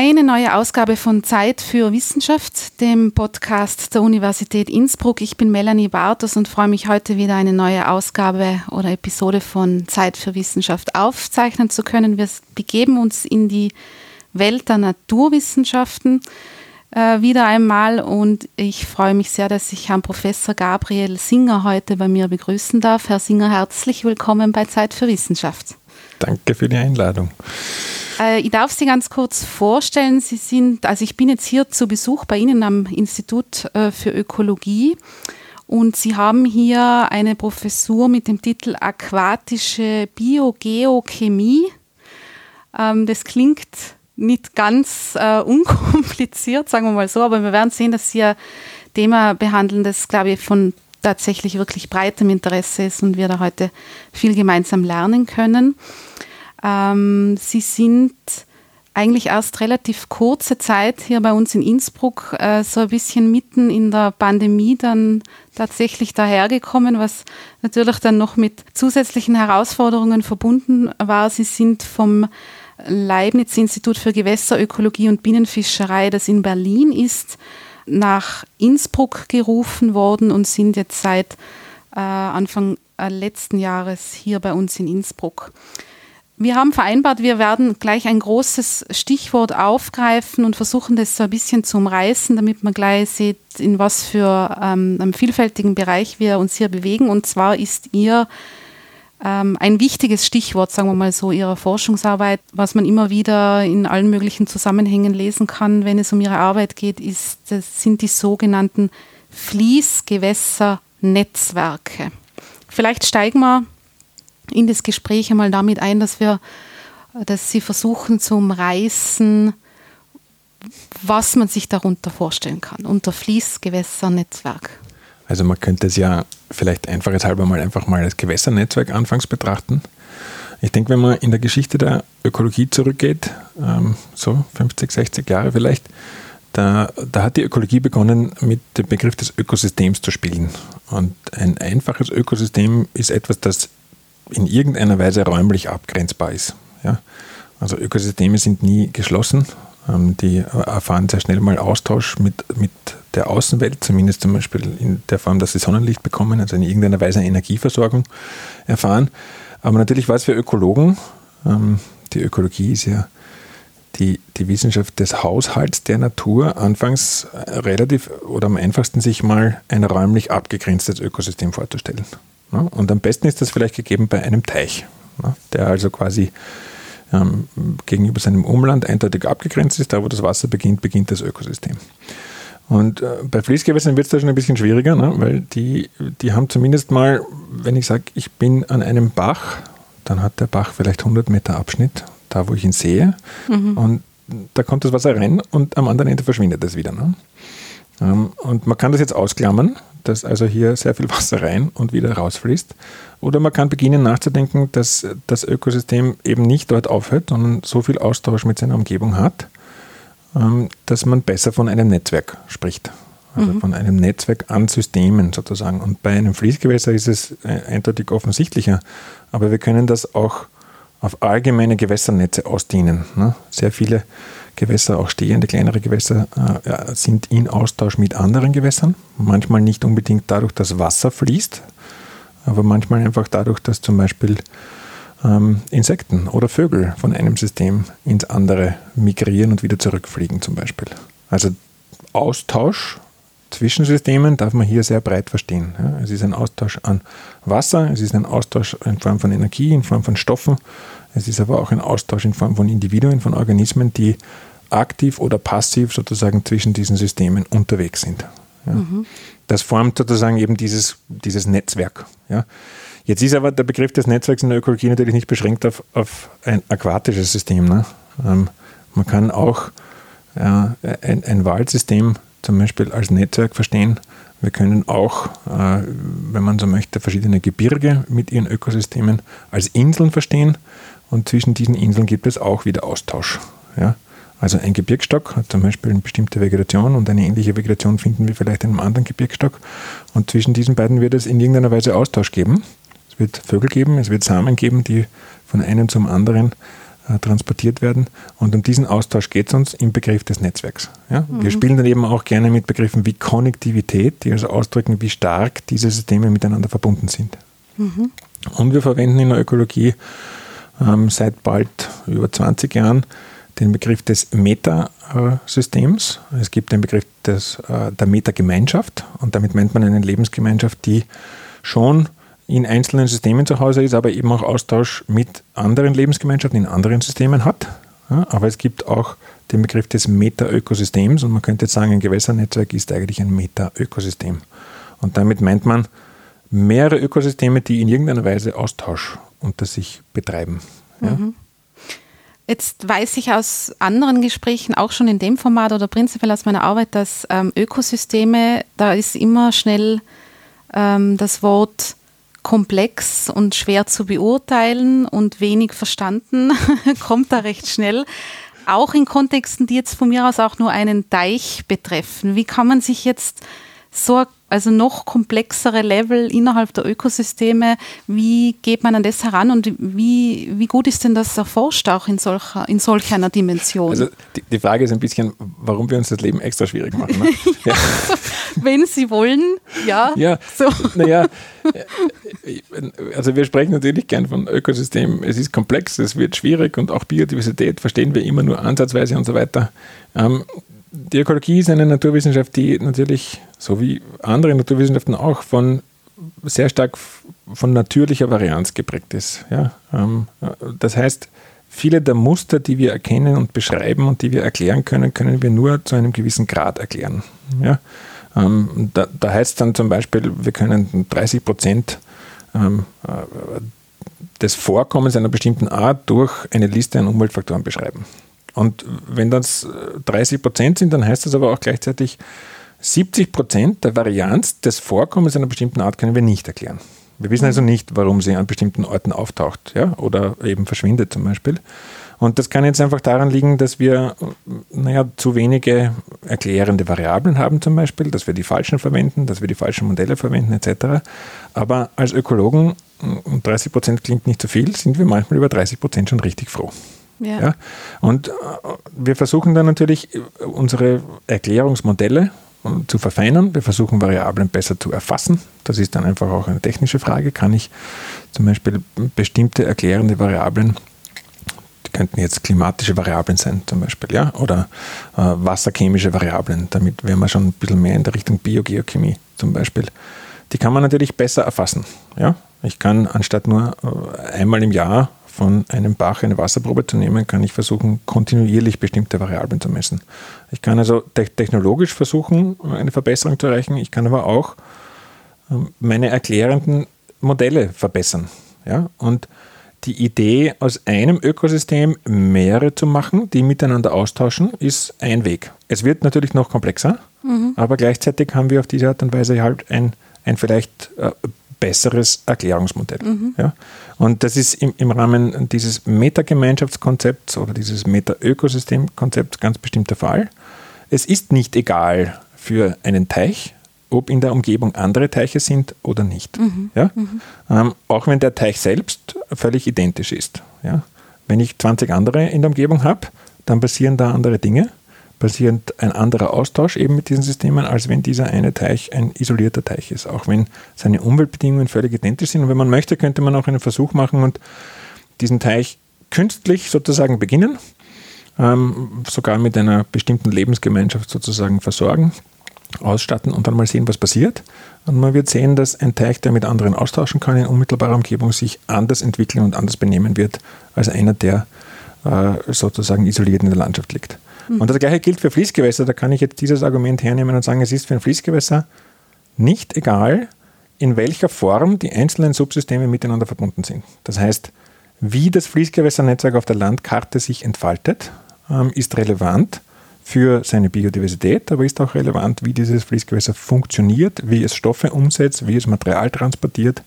Eine neue Ausgabe von Zeit für Wissenschaft, dem Podcast der Universität Innsbruck. Ich bin Melanie Bartos und freue mich heute wieder eine neue Ausgabe oder Episode von Zeit für Wissenschaft aufzeichnen zu können. Wir begeben uns in die Welt der Naturwissenschaften äh, wieder einmal und ich freue mich sehr, dass ich Herrn Professor Gabriel Singer heute bei mir begrüßen darf. Herr Singer, herzlich willkommen bei Zeit für Wissenschaft. Danke für die Einladung. Äh, ich darf Sie ganz kurz vorstellen. Sie sind, also ich bin jetzt hier zu Besuch bei Ihnen am Institut äh, für Ökologie und Sie haben hier eine Professur mit dem Titel Aquatische Biogeochemie. Ähm, das klingt nicht ganz äh, unkompliziert, sagen wir mal so, aber wir werden sehen, dass Sie ein Thema behandeln, das, glaube ich, von tatsächlich wirklich breitem Interesse ist und wir da heute viel gemeinsam lernen können. Ähm, sie sind eigentlich erst relativ kurze Zeit hier bei uns in Innsbruck äh, so ein bisschen mitten in der Pandemie dann tatsächlich dahergekommen, was natürlich dann noch mit zusätzlichen Herausforderungen verbunden war. Sie sind vom Leibniz-Institut für Gewässerökologie und Binnenfischerei, das in Berlin ist, nach Innsbruck gerufen worden und sind jetzt seit äh, Anfang äh, letzten Jahres hier bei uns in Innsbruck. Wir haben vereinbart, wir werden gleich ein großes Stichwort aufgreifen und versuchen, das so ein bisschen zu umreißen, damit man gleich sieht, in was für ähm, einem vielfältigen Bereich wir uns hier bewegen. Und zwar ist ihr ähm, ein wichtiges Stichwort, sagen wir mal so, ihrer Forschungsarbeit, was man immer wieder in allen möglichen Zusammenhängen lesen kann, wenn es um ihre Arbeit geht, ist, das sind die sogenannten Fließgewässernetzwerke. Vielleicht steigen wir in das Gespräch einmal damit ein, dass wir, dass Sie versuchen zu umreißen, was man sich darunter vorstellen kann, unter Fließgewässernetzwerk. Also man könnte es ja vielleicht einfacheshalber mal einfach mal als Gewässernetzwerk anfangs betrachten. Ich denke, wenn man in der Geschichte der Ökologie zurückgeht, ähm, so 50, 60 Jahre vielleicht, da, da, hat die Ökologie begonnen, mit dem Begriff des Ökosystems zu spielen. Und ein einfaches Ökosystem ist etwas, das in irgendeiner Weise räumlich abgrenzbar ist. Ja? Also Ökosysteme sind nie geschlossen. Ähm, die erfahren sehr schnell mal Austausch mit, mit der Außenwelt, zumindest zum Beispiel in der Form, dass sie Sonnenlicht bekommen, also in irgendeiner Weise Energieversorgung erfahren. Aber natürlich war es für Ökologen, ähm, die Ökologie ist ja die, die Wissenschaft des Haushalts der Natur, anfangs relativ oder am einfachsten sich mal ein räumlich abgegrenztes Ökosystem vorzustellen. Und am besten ist das vielleicht gegeben bei einem Teich, der also quasi ähm, gegenüber seinem Umland eindeutig abgegrenzt ist. Da, wo das Wasser beginnt, beginnt das Ökosystem. Und äh, bei Fließgewässern wird es da schon ein bisschen schwieriger, ne? weil die, die haben zumindest mal, wenn ich sage, ich bin an einem Bach, dann hat der Bach vielleicht 100 Meter Abschnitt, da wo ich ihn sehe. Mhm. Und da kommt das Wasser rein und am anderen Ende verschwindet es wieder. Ne? Ähm, und man kann das jetzt ausklammern dass also hier sehr viel Wasser rein und wieder rausfließt. Oder man kann beginnen nachzudenken, dass das Ökosystem eben nicht dort aufhört, sondern so viel Austausch mit seiner Umgebung hat, ähm, dass man besser von einem Netzwerk spricht. Also mhm. von einem Netzwerk an Systemen sozusagen. Und bei einem Fließgewässer ist es äh, eindeutig offensichtlicher. Aber wir können das auch auf allgemeine Gewässernetze ausdehnen. Ne? Sehr viele Gewässer, auch stehende kleinere Gewässer, äh, sind in Austausch mit anderen Gewässern. Manchmal nicht unbedingt dadurch, dass Wasser fließt, aber manchmal einfach dadurch, dass zum Beispiel ähm, Insekten oder Vögel von einem System ins andere migrieren und wieder zurückfliegen zum Beispiel. Also Austausch zwischen Systemen darf man hier sehr breit verstehen. Ja, es ist ein Austausch an Wasser, es ist ein Austausch in Form von Energie, in Form von Stoffen, es ist aber auch ein Austausch in Form von Individuen, von Organismen, die aktiv oder passiv sozusagen zwischen diesen Systemen unterwegs sind. Ja. Mhm. Das formt sozusagen eben dieses, dieses Netzwerk. Ja. Jetzt ist aber der Begriff des Netzwerks in der Ökologie natürlich nicht beschränkt auf, auf ein aquatisches System. Ne? Ähm, man kann auch ja, ein, ein Waldsystem zum Beispiel als Netzwerk verstehen. Wir können auch, äh, wenn man so möchte, verschiedene Gebirge mit ihren Ökosystemen als Inseln verstehen. Und zwischen diesen Inseln gibt es auch wieder Austausch. Ja? Also ein Gebirgsstock hat zum Beispiel eine bestimmte Vegetation und eine ähnliche Vegetation finden wir vielleicht in einem anderen Gebirgsstock. Und zwischen diesen beiden wird es in irgendeiner Weise Austausch geben. Es wird Vögel geben, es wird Samen geben, die von einem zum anderen äh, transportiert werden. Und um diesen Austausch geht es uns im Begriff des Netzwerks. Ja? Mhm. Wir spielen dann eben auch gerne mit Begriffen wie Konnektivität, die also ausdrücken, wie stark diese Systeme miteinander verbunden sind. Mhm. Und wir verwenden in der Ökologie ähm, seit bald über 20 Jahren den Begriff des Metasystems. Es gibt den Begriff des, äh, der Metagemeinschaft und damit meint man eine Lebensgemeinschaft, die schon in einzelnen Systemen zu Hause ist, aber eben auch Austausch mit anderen Lebensgemeinschaften in anderen Systemen hat. Aber es gibt auch den Begriff des Meta-Ökosystems und man könnte jetzt sagen, ein Gewässernetzwerk ist eigentlich ein Meta-Ökosystem. Und damit meint man mehrere Ökosysteme, die in irgendeiner Weise Austausch unter sich betreiben. Ja? Mhm. Jetzt weiß ich aus anderen Gesprächen, auch schon in dem Format oder prinzipiell aus meiner Arbeit, dass ähm, Ökosysteme, da ist immer schnell ähm, das Wort komplex und schwer zu beurteilen und wenig verstanden, kommt da recht schnell. Auch in Kontexten, die jetzt von mir aus auch nur einen Teich betreffen. Wie kann man sich jetzt so also noch komplexere Level innerhalb der Ökosysteme. Wie geht man an das heran und wie, wie gut ist denn das erforscht auch in, solcher, in solch einer Dimension? Also die, die Frage ist ein bisschen, warum wir uns das Leben extra schwierig machen. Ne? ja, Wenn Sie wollen, ja. Ja, so. naja, also wir sprechen natürlich gern von Ökosystem. Es ist komplex, es wird schwierig und auch Biodiversität verstehen wir immer nur ansatzweise und so weiter. Ähm, die Ökologie ist eine Naturwissenschaft, die natürlich, so wie andere Naturwissenschaften auch, von sehr stark von natürlicher Varianz geprägt ist. Ja? Ähm, das heißt, viele der Muster, die wir erkennen und beschreiben und die wir erklären können, können wir nur zu einem gewissen Grad erklären. Ja? Ähm, da, da heißt es dann zum Beispiel, wir können 30 Prozent ähm, äh, des Vorkommens einer bestimmten Art durch eine Liste an Umweltfaktoren beschreiben. Und wenn das 30 Prozent sind, dann heißt das aber auch gleichzeitig, 70 Prozent der Varianz des Vorkommens einer bestimmten Art können wir nicht erklären. Wir wissen also nicht, warum sie an bestimmten Orten auftaucht ja, oder eben verschwindet zum Beispiel. Und das kann jetzt einfach daran liegen, dass wir naja, zu wenige erklärende Variablen haben zum Beispiel, dass wir die falschen verwenden, dass wir die falschen Modelle verwenden etc. Aber als Ökologen, 30 Prozent klingt nicht so viel, sind wir manchmal über 30 Prozent schon richtig froh. Ja. ja. Und äh, wir versuchen dann natürlich unsere Erklärungsmodelle äh, zu verfeinern. Wir versuchen Variablen besser zu erfassen. Das ist dann einfach auch eine technische Frage. Kann ich zum Beispiel bestimmte erklärende Variablen, die könnten jetzt klimatische Variablen sein zum Beispiel, ja, oder äh, wasserchemische Variablen, damit wären wir schon ein bisschen mehr in der Richtung Biogeochemie zum Beispiel. Die kann man natürlich besser erfassen. Ja? Ich kann anstatt nur äh, einmal im Jahr von einem Bach eine Wasserprobe zu nehmen, kann ich versuchen, kontinuierlich bestimmte Variablen zu messen. Ich kann also technologisch versuchen, eine Verbesserung zu erreichen. Ich kann aber auch ähm, meine erklärenden Modelle verbessern. Ja? Und die Idee, aus einem Ökosystem mehrere zu machen, die miteinander austauschen, ist ein Weg. Es wird natürlich noch komplexer, mhm. aber gleichzeitig haben wir auf diese Art und Weise halt ein, ein vielleicht äh, besseres Erklärungsmodell. Mhm. Ja? Und das ist im, im Rahmen dieses Metagemeinschaftskonzepts oder dieses Meta-Ökosystemkonzepts ganz bestimmt der Fall. Es ist nicht egal für einen Teich, ob in der Umgebung andere Teiche sind oder nicht. Mhm. Ja? Mhm. Ähm, auch wenn der Teich selbst völlig identisch ist. Ja? Wenn ich 20 andere in der Umgebung habe, dann passieren da andere Dinge passiert ein anderer Austausch eben mit diesen Systemen, als wenn dieser eine Teich ein isolierter Teich ist, auch wenn seine Umweltbedingungen völlig identisch sind. Und wenn man möchte, könnte man auch einen Versuch machen und diesen Teich künstlich sozusagen beginnen, ähm, sogar mit einer bestimmten Lebensgemeinschaft sozusagen versorgen, ausstatten und dann mal sehen, was passiert. Und man wird sehen, dass ein Teich, der mit anderen austauschen kann, in unmittelbarer Umgebung sich anders entwickeln und anders benehmen wird, als einer, der äh, sozusagen isoliert in der Landschaft liegt. Mhm. Und das gleiche gilt für Fließgewässer. Da kann ich jetzt dieses Argument hernehmen und sagen, es ist für ein Fließgewässer nicht egal, in welcher Form die einzelnen Subsysteme miteinander verbunden sind. Das heißt, wie das Fließgewässernetzwerk auf der Landkarte sich entfaltet, ähm, ist relevant für seine Biodiversität, aber ist auch relevant, wie dieses Fließgewässer funktioniert, wie es Stoffe umsetzt, wie es Material transportiert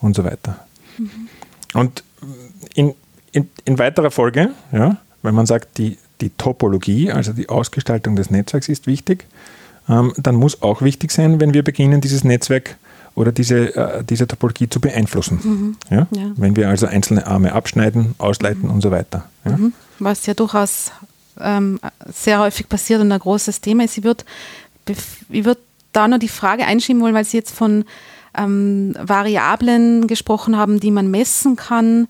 und so weiter. Mhm. Und in, in, in, weiterer Folge, ja, wenn man sagt, die die Topologie, also die Ausgestaltung des Netzwerks ist wichtig. Ähm, dann muss auch wichtig sein, wenn wir beginnen, dieses Netzwerk oder diese, äh, diese Topologie zu beeinflussen. Mhm. Ja? ja? Wenn wir also einzelne Arme abschneiden, ausleiten mhm. und so weiter. Ja? Mhm. Was ja durchaus ähm, sehr häufig passiert und ein großes Thema ist. Ich würde ich würd da noch die Frage einschieben wollen, weil Sie jetzt von ähm, Variablen gesprochen haben, die man messen kann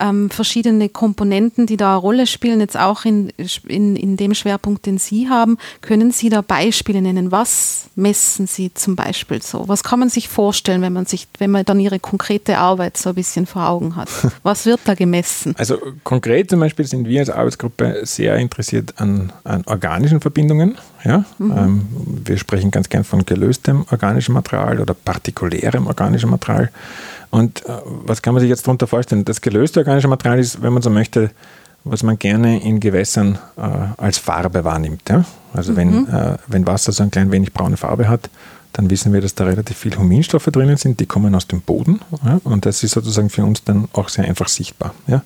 ähm, verschiedene Komponenten, die da eine Rolle spielen, jetzt auch in, in, in dem Schwerpunkt, den Sie haben. Können Sie da Beispiele nennen? Was messen Sie zum Beispiel so? Was kann man sich vorstellen, wenn man sich, wenn man dann Ihre konkrete Arbeit so ein bisschen vor Augen hat? Was wird da gemessen? Also konkret zum Beispiel sind wir als Arbeitsgruppe sehr interessiert an, an organischen Verbindungen. Ja? Mhm. Ähm, wir sprechen ganz gern von gelöstem organischem Material oder partikulärem organischem Material. Und äh, was kann man sich jetzt darunter vorstellen? Das gelöste organische Material ist, wenn man so möchte, was man gerne in Gewässern äh, als Farbe wahrnimmt. Ja? Also mhm. wenn, äh, wenn Wasser so ein klein wenig braune Farbe hat, dann wissen wir, dass da relativ viel Huminstoffe drinnen sind, die kommen aus dem Boden. Ja? Und das ist sozusagen für uns dann auch sehr einfach sichtbar. Ja?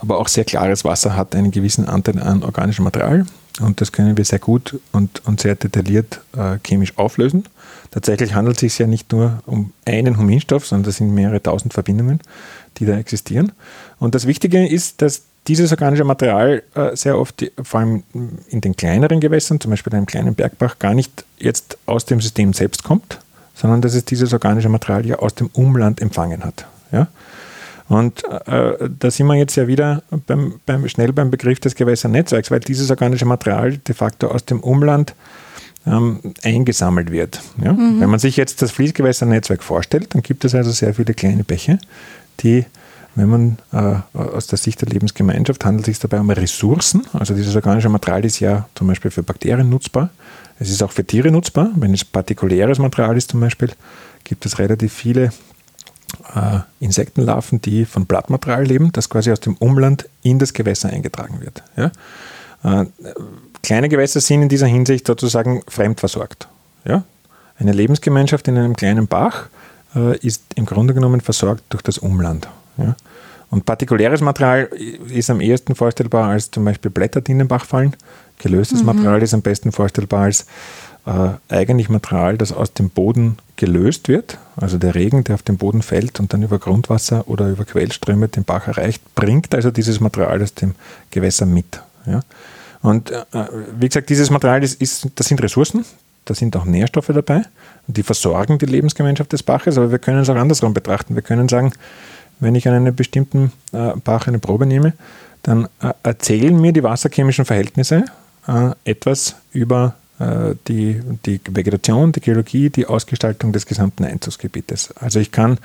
Aber auch sehr klares Wasser hat einen gewissen Anteil an organischem Material. Und das können wir sehr gut und, und sehr detailliert äh, chemisch auflösen. Tatsächlich handelt es sich ja nicht nur um einen Huminstoff, sondern das sind mehrere tausend Verbindungen, die da existieren. Und das Wichtige ist, dass dieses organische Material äh, sehr oft, vor allem in den kleineren Gewässern, zum Beispiel einem kleinen Bergbach, gar nicht jetzt aus dem System selbst kommt, sondern dass es dieses organische Material ja aus dem Umland empfangen hat. Ja? Und äh, da sind wir jetzt ja wieder beim, beim, schnell beim Begriff des Gewässernetzwerks, weil dieses organische Material de facto aus dem Umland ähm, eingesammelt wird. Ja? Mhm. Wenn man sich jetzt das Fließgewässernetzwerk vorstellt, dann gibt es also sehr viele kleine Bäche, die, wenn man äh, aus der Sicht der Lebensgemeinschaft handelt es sich dabei um Ressourcen. Also dieses organische Material ist ja zum Beispiel für Bakterien nutzbar. Es ist auch für Tiere nutzbar. Wenn es partikuläres Material ist zum Beispiel, gibt es relativ viele Insektenlarven, die von Blattmaterial leben, das quasi aus dem Umland in das Gewässer eingetragen wird. Ja? Äh, kleine Gewässer sind in dieser Hinsicht sozusagen fremdversorgt. Ja? Eine Lebensgemeinschaft in einem kleinen Bach äh, ist im Grunde genommen versorgt durch das Umland. Ja? Und partikuläres Material ist am ehesten vorstellbar als zum Beispiel Blätter, die in den Bach fallen. Gelöstes mhm. Material ist am besten vorstellbar als äh, eigentlich Material, das aus dem Boden gelöst wird. Also der Regen, der auf den Boden fällt und dann über Grundwasser oder über Quellströme den Bach erreicht, bringt also dieses Material aus dem Gewässer mit. Ja? Und äh, wie gesagt, dieses Material, ist, ist, das sind Ressourcen, da sind auch Nährstoffe dabei, die versorgen die Lebensgemeinschaft des Baches, aber wir können es auch andersrum betrachten. Wir können sagen, wenn ich an einem bestimmten äh, Bach eine Probe nehme, dann äh, erzählen mir die wasserchemischen Verhältnisse äh, etwas über äh, die, die Vegetation, die Geologie, die Ausgestaltung des gesamten Einzugsgebietes. Also ich kann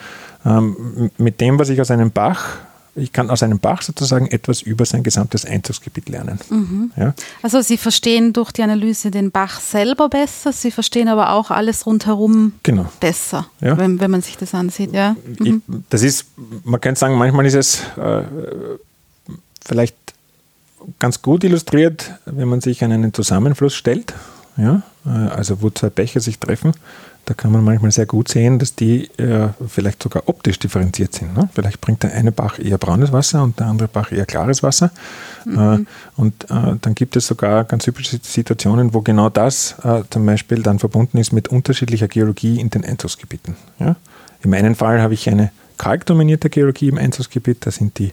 ähm, mit dem, was ich aus einem Bach ich kann aus einem Bach sozusagen etwas über sein gesamtes Einzugsgebiet lernen. Mhm. Ja? Also Sie verstehen durch die Analyse den Bach selber besser, Sie verstehen aber auch alles rundherum genau. besser, ja? wenn, wenn man sich das ansieht. Ja? Mhm. Ich, das ist, man könnte sagen, manchmal ist es äh, vielleicht ganz gut illustriert, wenn man sich an einen Zusammenfluss stellt, ja? Äh, also wo zwei Bäche sich treffen da kann man manchmal sehr gut sehen, dass die äh, vielleicht sogar optisch differenziert sind. Ne? Vielleicht bringt der eine Bach eher braunes Wasser und der andere Bach eher klares Wasser. Mhm. Äh, und äh, dann gibt es sogar ganz typische Situationen, wo genau das äh, zum Beispiel dann verbunden ist mit unterschiedlicher Geologie in den Einzugsgebieten. Ja? Im einen Fall habe ich eine kalkdominierte Geologie im Einzugsgebiet, da sind die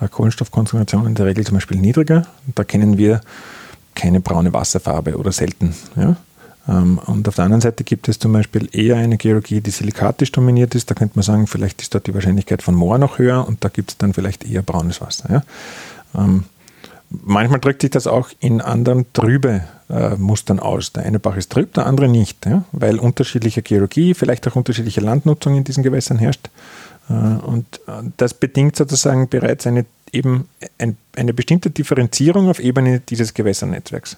äh, Kohlenstoffkonzentrationen in der Regel zum Beispiel niedriger. Und da kennen wir keine braune Wasserfarbe oder selten. Ja? Ähm, und auf der anderen Seite gibt es zum Beispiel eher eine Geologie, die silikatisch dominiert ist. Da könnte man sagen, vielleicht ist dort die Wahrscheinlichkeit von Moor noch höher und da gibt es dann vielleicht eher braunes Wasser. Ja? Ähm, manchmal drückt sich das auch in anderen trübe äh, Mustern aus. Der eine Bach ist trüb, der andere nicht, ja? weil unterschiedliche Geologie, vielleicht auch unterschiedliche Landnutzung in diesen Gewässern herrscht. Äh, und äh, das bedingt sozusagen bereits eine, eben ein, eine bestimmte Differenzierung auf Ebene dieses Gewässernetzwerks.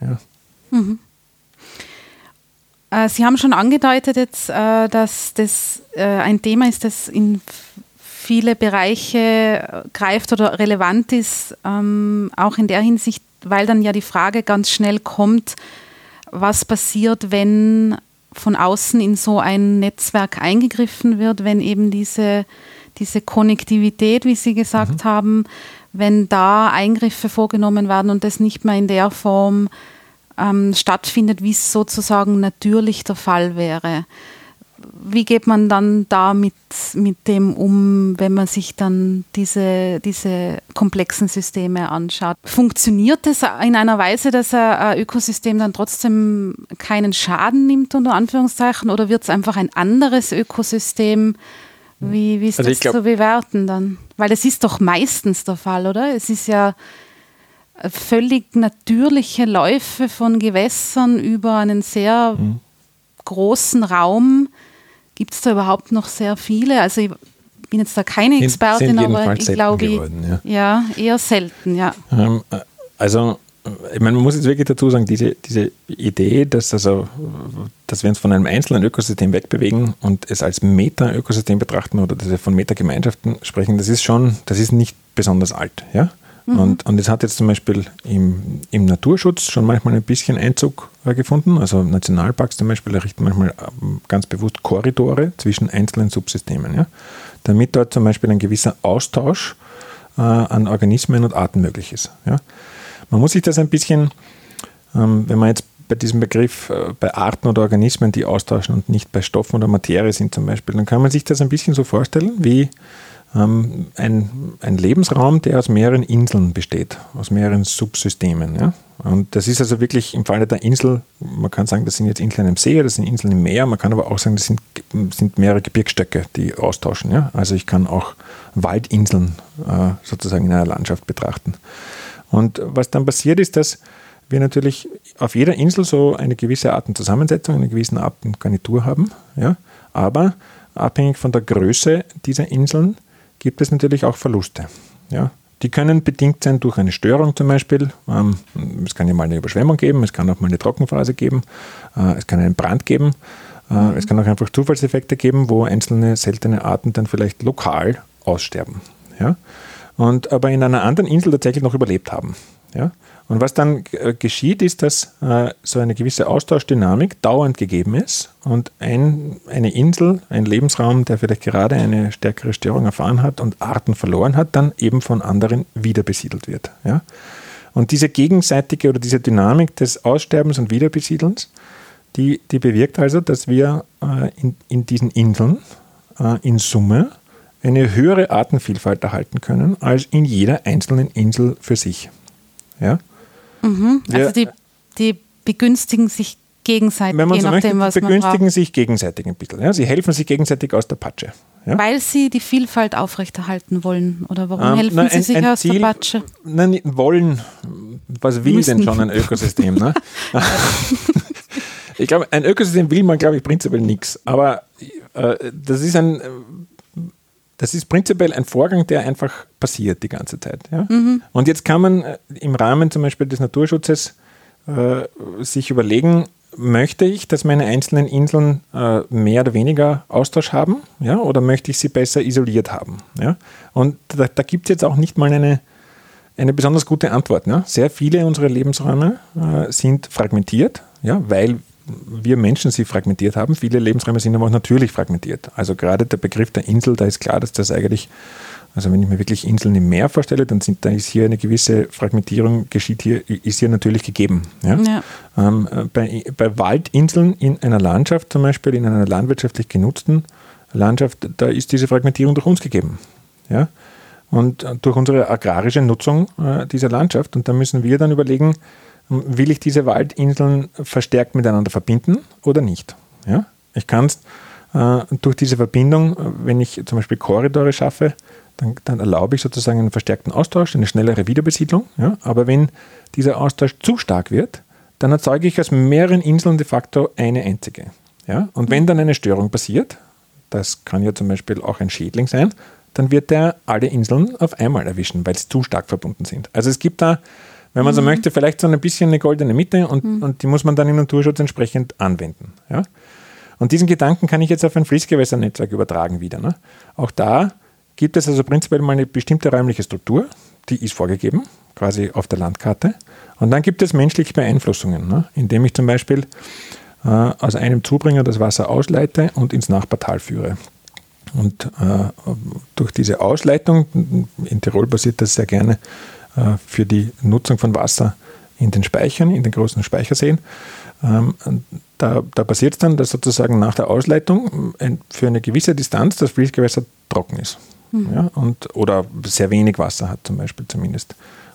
Ja. Mhm. Äh, Sie haben schon angedeutet jetzt, äh, dass das äh, ein Thema ist, das in viele Bereiche greift oder relevant ist, ähm, auch in der Hinsicht, weil dann ja die Frage ganz schnell kommt, was passiert, wenn von außen in so ein Netzwerk eingegriffen wird, wenn eben diese, diese Konnektivität, wie Sie gesagt mhm. haben, wenn da Eingriffe vorgenommen werden und das nicht mehr in der Form ähm, stattfindet, wie es sozusagen natürlich der Fall wäre. wie geht man dann da mit, mit dem um, wenn man sich dann diese, diese komplexen Systeme anschaut? Funktioniert es in einer Weise, dass ein Ökosystem dann trotzdem keinen Schaden nimmt, unter Anführungszeichen, oder wird es einfach ein anderes Ökosystem? Wie, wie ist also das glaub, zu bewerten dann? Weil das ist doch meistens der Fall, oder? Es ist ja völlig natürliche Läufe von Gewässern über einen sehr mhm. großen Raum Gibt es da überhaupt noch sehr viele? Also ich bin jetzt da keine Expertin, sind aber ich glaube, ja. ja. eher selten, ja. Ähm, also ich meine, man muss jetzt wirklich dazu sagen, diese, diese Idee, dass, also, dass wir uns von einem einzelnen Ökosystem wegbewegen und es als Meta-Ökosystem betrachten oder dass wir von Meta-Gemeinschaften sprechen, das ist schon, das ist nicht besonders alt. Ja? Mhm. Und, und es hat jetzt zum Beispiel im, im Naturschutz schon manchmal ein bisschen Einzug äh, gefunden. Also Nationalparks zum Beispiel errichten manchmal ähm, ganz bewusst Korridore zwischen einzelnen Subsystemen, ja? damit dort zum Beispiel ein gewisser Austausch äh, an Organismen und Arten möglich ist. Ja? Man muss sich das ein bisschen, ähm, wenn man jetzt bei diesem Begriff äh, bei Arten oder Organismen, die austauschen und nicht bei Stoffen oder Materie sind zum Beispiel, dann kann man sich das ein bisschen so vorstellen wie ähm, ein, ein Lebensraum, der aus mehreren Inseln besteht, aus mehreren Subsystemen. Ja? Und das ist also wirklich im Falle der Insel, man kann sagen, das sind jetzt Inseln im See, das sind Inseln im Meer, man kann aber auch sagen, das sind, sind mehrere Gebirgsstöcke, die austauschen. Ja? Also ich kann auch Waldinseln äh, sozusagen in einer Landschaft betrachten. Und was dann passiert ist, dass wir natürlich auf jeder Insel so eine gewisse Artenzusammensetzung, eine gewisse Artengarnitur haben, ja? aber abhängig von der Größe dieser Inseln gibt es natürlich auch Verluste. Ja? Die können bedingt sein durch eine Störung zum Beispiel. Ähm, es kann ja mal eine Überschwemmung geben, es kann auch mal eine Trockenphase geben, äh, es kann einen Brand geben. Äh, mhm. Es kann auch einfach Zufallseffekte geben, wo einzelne seltene Arten dann vielleicht lokal aussterben. Ja? Und aber in einer anderen Insel tatsächlich noch überlebt haben. Ja? Und was dann äh, geschieht, ist, dass äh, so eine gewisse Austauschdynamik dauernd gegeben ist und ein, eine Insel, ein Lebensraum, der vielleicht gerade eine stärkere Störung erfahren hat und Arten verloren hat, dann eben von anderen wieder besiedelt wird. Ja? Und diese gegenseitige oder diese Dynamik des Aussterbens und Wiederbesiedelns, die, die bewirkt also, dass wir äh, in, in diesen Inseln äh, in Summe eine höhere Artenvielfalt erhalten können als in jeder einzelnen Insel für sich. Ja? Mhm. Also ja. die, die begünstigen sich gegenseitig, Wenn man so nachdem, möchte, begünstigen sich gegenseitig ein bisschen. Ja? Sie helfen sich gegenseitig aus der Patsche. Ja? Weil sie die Vielfalt aufrechterhalten wollen. Oder warum ähm, helfen nein, sie ein, sich ein aus Ziel, der Patsche? Nein, wollen. Was will Müssen. denn schon ein Ökosystem? Ne? ich glaube, ein Ökosystem will man, glaube ich, prinzipiell nichts. Aber äh, das ist ein das ist prinzipiell ein Vorgang, der einfach passiert die ganze Zeit. Ja? Mhm. Und jetzt kann man äh, im Rahmen zum Beispiel des Naturschutzes äh, sich überlegen, möchte ich, dass meine einzelnen Inseln äh, mehr oder weniger Austausch haben, ja, oder möchte ich sie besser isoliert haben, ja? Und da, da gibt es jetzt auch nicht mal eine, eine besonders gute Antwort. Ja? Sehr viele unserer Lebensräume äh, sind fragmentiert, ja, weil wir Menschen sie fragmentiert haben. Viele Lebensräume sind aber auch natürlich fragmentiert. Also gerade der Begriff der Insel, da ist klar, dass das eigentlich, also wenn ich mir wirklich Inseln im Meer vorstelle, dann sind, da ist hier eine gewisse Fragmentierung, geschieht hier, ist hier natürlich gegeben. Ja? ja. Ähm, bei, bei Waldinseln in einer Landschaft zum Beispiel, in einer landwirtschaftlich genutzten Landschaft, da ist diese Fragmentierung durch uns gegeben. Ja? Und durch unsere agrarische Nutzung äh, dieser Landschaft. Und da müssen wir dann überlegen, will ich diese Waldinseln verstärkt miteinander verbinden oder nicht? Ja? Ich kann es äh, durch diese Verbindung, wenn ich zum Beispiel Korridore schaffe, dann, dann, erlaube ich sozusagen einen verstärkten Austausch, eine schnellere Wiederbesiedlung. Ja? Aber wenn dieser Austausch zu stark wird, dann erzeuge ich aus mehreren Inseln de facto eine einzige. Ja? Und wenn dann eine Störung passiert, das kann ja zum Beispiel auch ein Schädling sein, dann wird der alle Inseln auf einmal erwischen, weil sie zu stark verbunden sind. Also es gibt da wenn man mhm. so möchte, vielleicht so ein bisschen eine goldene Mitte und, mhm. und die muss man dann im Naturschutz entsprechend anwenden. Ja? Und diesen Gedanken kann ich jetzt auf ein Fließgewässernetzwerk übertragen wieder. Ne? Auch da gibt es also prinzipiell mal eine bestimmte räumliche Struktur, die ist vorgegeben, quasi auf der Landkarte. Und dann gibt es menschliche Beeinflussungen, ne? indem ich zum Beispiel äh, aus einem Zubringer das Wasser ausleite und ins Nachbartal führe. Und äh, durch diese Ausleitung, in Tirol passiert das sehr gerne, für die Nutzung von Wasser in den Speichern, in den großen Speicherseen. Ähm, da, da passiert es dann, dass sozusagen nach der Ausleitung für eine gewisse Distanz das Fließgewässer trocken ist. Mhm. Ja, und, oder sehr wenig Wasser hat, zum Beispiel zumindest.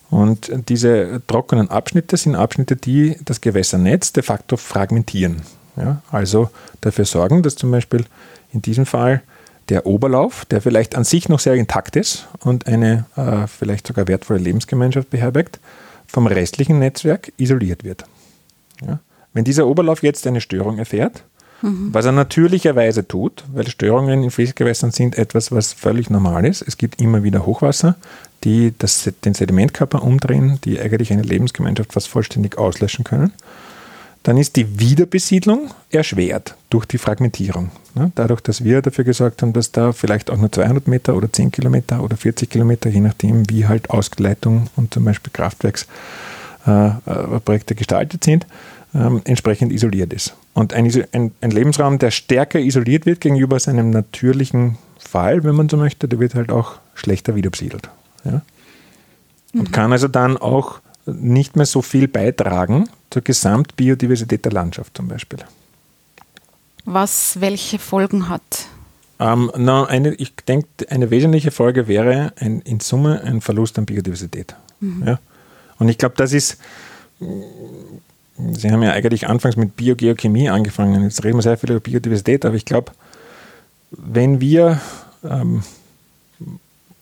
Und diese trockenen Abschnitte sind Abschnitte, die das Gewässernetz de facto fragmentieren. Ja, also dafür sorgen, dass zum Beispiel in diesem Fall der Oberlauf, der vielleicht an sich noch sehr intakt ist und eine äh, vielleicht sogar wertvolle Lebensgemeinschaft beherbergt, vom restlichen Netzwerk isoliert wird. Ja? Wenn dieser Oberlauf jetzt eine Störung erfährt, mhm. was er natürlicherweise tut, weil Störungen in Fließgewässern sind etwas, was völlig normal ist. Es gibt immer wieder Hochwasser, die das, den Sedimentkörper umdrehen, die eigentlich eine Lebensgemeinschaft fast vollständig auslöschen können dann ist die Wiederbesiedlung erschwert durch die Fragmentierung. Ne? Dadurch, dass wir dafür gesorgt haben, dass da vielleicht auch nur 200 Meter oder 10 Kilometer oder 40 Kilometer, je nachdem, wie halt Ausleitung und zum Beispiel Kraftwerksprojekte äh, gestaltet sind, ähm, entsprechend isoliert ist. Und ein, ein, ein, Lebensraum, der stärker isoliert wird gegenüber seinem natürlichen Fall, wenn man so möchte, der wird halt auch schlechter wiederbesiedelt. Ja? Und mhm. kann also dann auch nicht mehr so viel beitragen zur Gesamtbiodiversität der Landschaft zum Beispiel. Was welche Folgen hat? Ähm, na, eine, ich denke, eine wesentliche Folge wäre ein, in Summe ein Verlust an Biodiversität. Mhm. Ja? Und ich glaube, das ist, Sie haben ja eigentlich anfangs mit Biogeochemie angefangen. Jetzt reden wir sehr viel über Biodiversität, aber ich glaube, wenn wir ähm,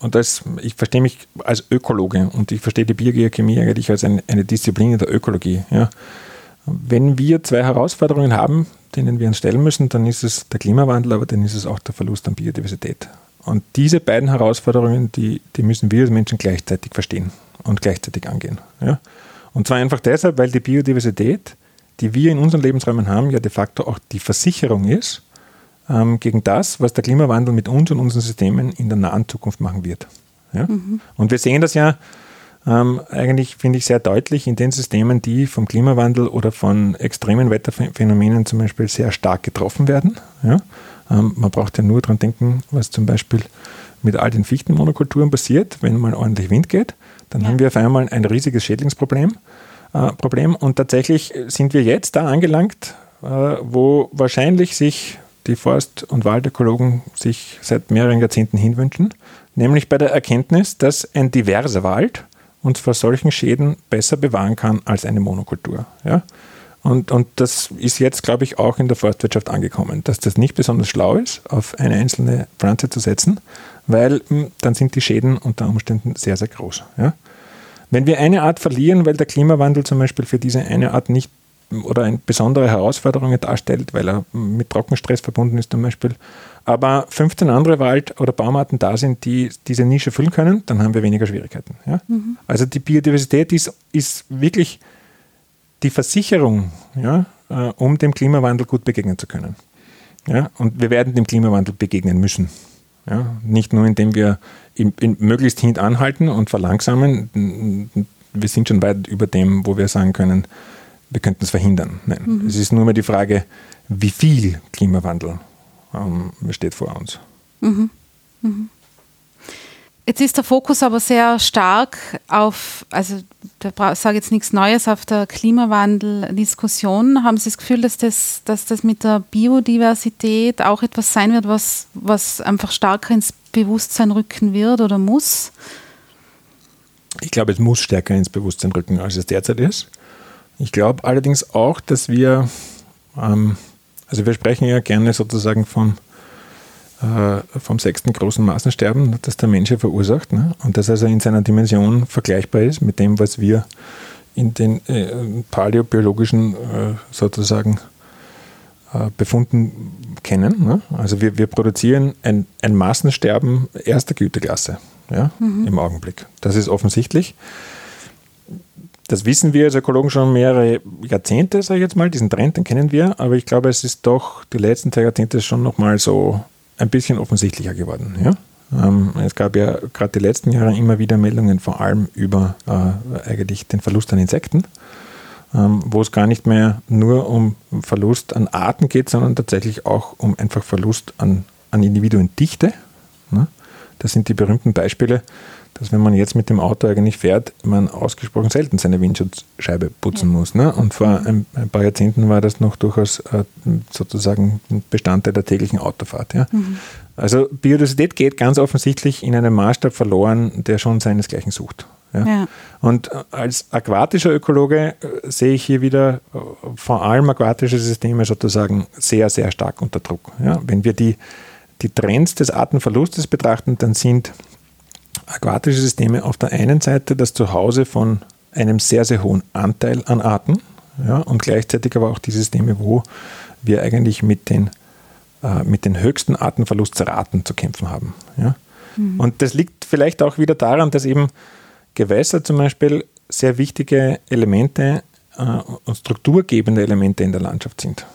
und das, ich verstehe mich als Ökologe und ich verstehe die Biogeochemie eigentlich als eine, eine Disziplin der Ökologie. Ja. Wenn wir zwei Herausforderungen haben, denen wir uns stellen müssen, dann ist es der Klimawandel, aber dann ist es auch der Verlust an Biodiversität. Und diese beiden Herausforderungen, die, die müssen wir als Menschen gleichzeitig verstehen und gleichzeitig angehen. Ja. Und zwar einfach deshalb, weil die Biodiversität, die wir in unseren Lebensräumen haben, ja de facto auch die Versicherung ist ähm, gegen das, was der Klimawandel mit uns und unseren Systemen in der nahen Zukunft machen wird. Ja? Mhm. Und wir sehen das ja ähm, eigentlich, finde ich, sehr deutlich in den Systemen, die vom Klimawandel oder von extremen Wetterphänomenen zum Beispiel sehr stark getroffen werden. Ja? Ähm, man braucht ja nur daran denken, was zum Beispiel mit all den Fichtenmonokulturen passiert, wenn mal ordentlich Wind geht. Dann ja. haben wir auf einmal ein riesiges Schädlingsproblem. Äh, Problem. Und tatsächlich sind wir jetzt da angelangt, äh, wo wahrscheinlich sich die Forst- und Waldökologen sich seit mehreren Jahrzehnten hinwünschen, nämlich bei der Erkenntnis, dass ein diverser Wald uns vor solchen Schäden besser bewahren kann als eine Monokultur. Ja? Und, und das ist jetzt, glaube ich, auch in der Forstwirtschaft angekommen, dass das nicht besonders schlau ist, auf eine einzelne Pflanze zu setzen, weil hm, dann sind die Schäden unter Umständen sehr, sehr groß. Ja? Wenn wir eine Art verlieren, weil der Klimawandel zum Beispiel für diese eine Art nicht oder eine besondere Herausforderung darstellt, weil er mit Trockenstress verbunden ist zum Beispiel, aber 15 andere Wald- oder Baumarten da sind, die diese Nische füllen können, dann haben wir weniger Schwierigkeiten. Ja? Mhm. Also die Biodiversität ist, ist wirklich die Versicherung, ja, äh, um dem Klimawandel gut begegnen zu können. Ja? Und wir werden dem Klimawandel begegnen müssen. Ja? Nicht nur, indem wir in, in möglichst hintanhalten und verlangsamen. Wir sind schon weit über dem, wo wir sagen können, wir könnten es verhindern. Nein, mhm. es ist nur mehr die Frage, wie viel Klimawandel ähm, steht vor uns. Mhm. Mhm. Jetzt ist der Fokus aber sehr stark auf, also da sage jetzt nichts Neues, auf der Klimawandel-Diskussion. Haben Sie das Gefühl, dass das, dass das mit der Biodiversität auch etwas sein wird, was, was einfach stärker ins Bewusstsein rücken wird oder muss? Ich glaube, es muss stärker ins Bewusstsein rücken, als es derzeit ist. Ich glaube allerdings auch, dass wir, ähm, also wir sprechen ja gerne sozusagen vom, äh, vom sechsten großen Massensterben, das der Mensch verursacht, ne? und das also in seiner Dimension vergleichbar ist mit dem, was wir in den äh, paläobiologischen äh, sozusagen äh, Befunden kennen. Ne? Also wir, wir produzieren ein, ein Massensterben erster Güteklasse ja, mhm. im Augenblick. Das ist offensichtlich. Das wissen wir als Ökologen schon mehrere Jahrzehnte, sage ich jetzt mal. Diesen Trend, den kennen wir. Aber ich glaube, es ist doch die letzten zwei Jahrzehnte schon nochmal so ein bisschen offensichtlicher geworden. Ja? Ähm, es gab ja gerade die letzten Jahre immer wieder Meldungen, vor allem über äh, eigentlich den Verlust an Insekten, ähm, wo es gar nicht mehr nur um Verlust an Arten geht, sondern tatsächlich auch um einfach Verlust an, an Individuendichte. Ne? Das sind die berühmten Beispiele dass wenn man jetzt mit dem Auto eigentlich fährt, man ausgesprochen selten seine Windschutzscheibe putzen muss. Ne? Und vor ein, ein, paar Jahrzehnten war das noch durchaus äh, sozusagen Bestandteil der täglichen Autofahrt. Ja? Mhm. Also Biodiversität geht ganz offensichtlich in einem Maßstab verloren, der schon seinesgleichen sucht. Ja? ja. Und als aquatischer Ökologe äh, sehe ich hier wieder äh, vor allem aquatische Systeme sozusagen sehr, sehr stark unter Druck. Ja? Wenn wir die, die Trends des Artenverlustes betrachten, dann sind aquatische Systeme auf der einen Seite das Zuhause von einem sehr, sehr hohen Anteil an Arten ja? und gleichzeitig aber auch die Systeme, wo wir eigentlich mit den, äh, mit den höchsten Artenverlustraten zu kämpfen haben. Ja? Mhm. Und das liegt vielleicht auch wieder daran, dass eben Gewässer zum Beispiel sehr wichtige Elemente äh, und strukturgebende Elemente in der Landschaft sind.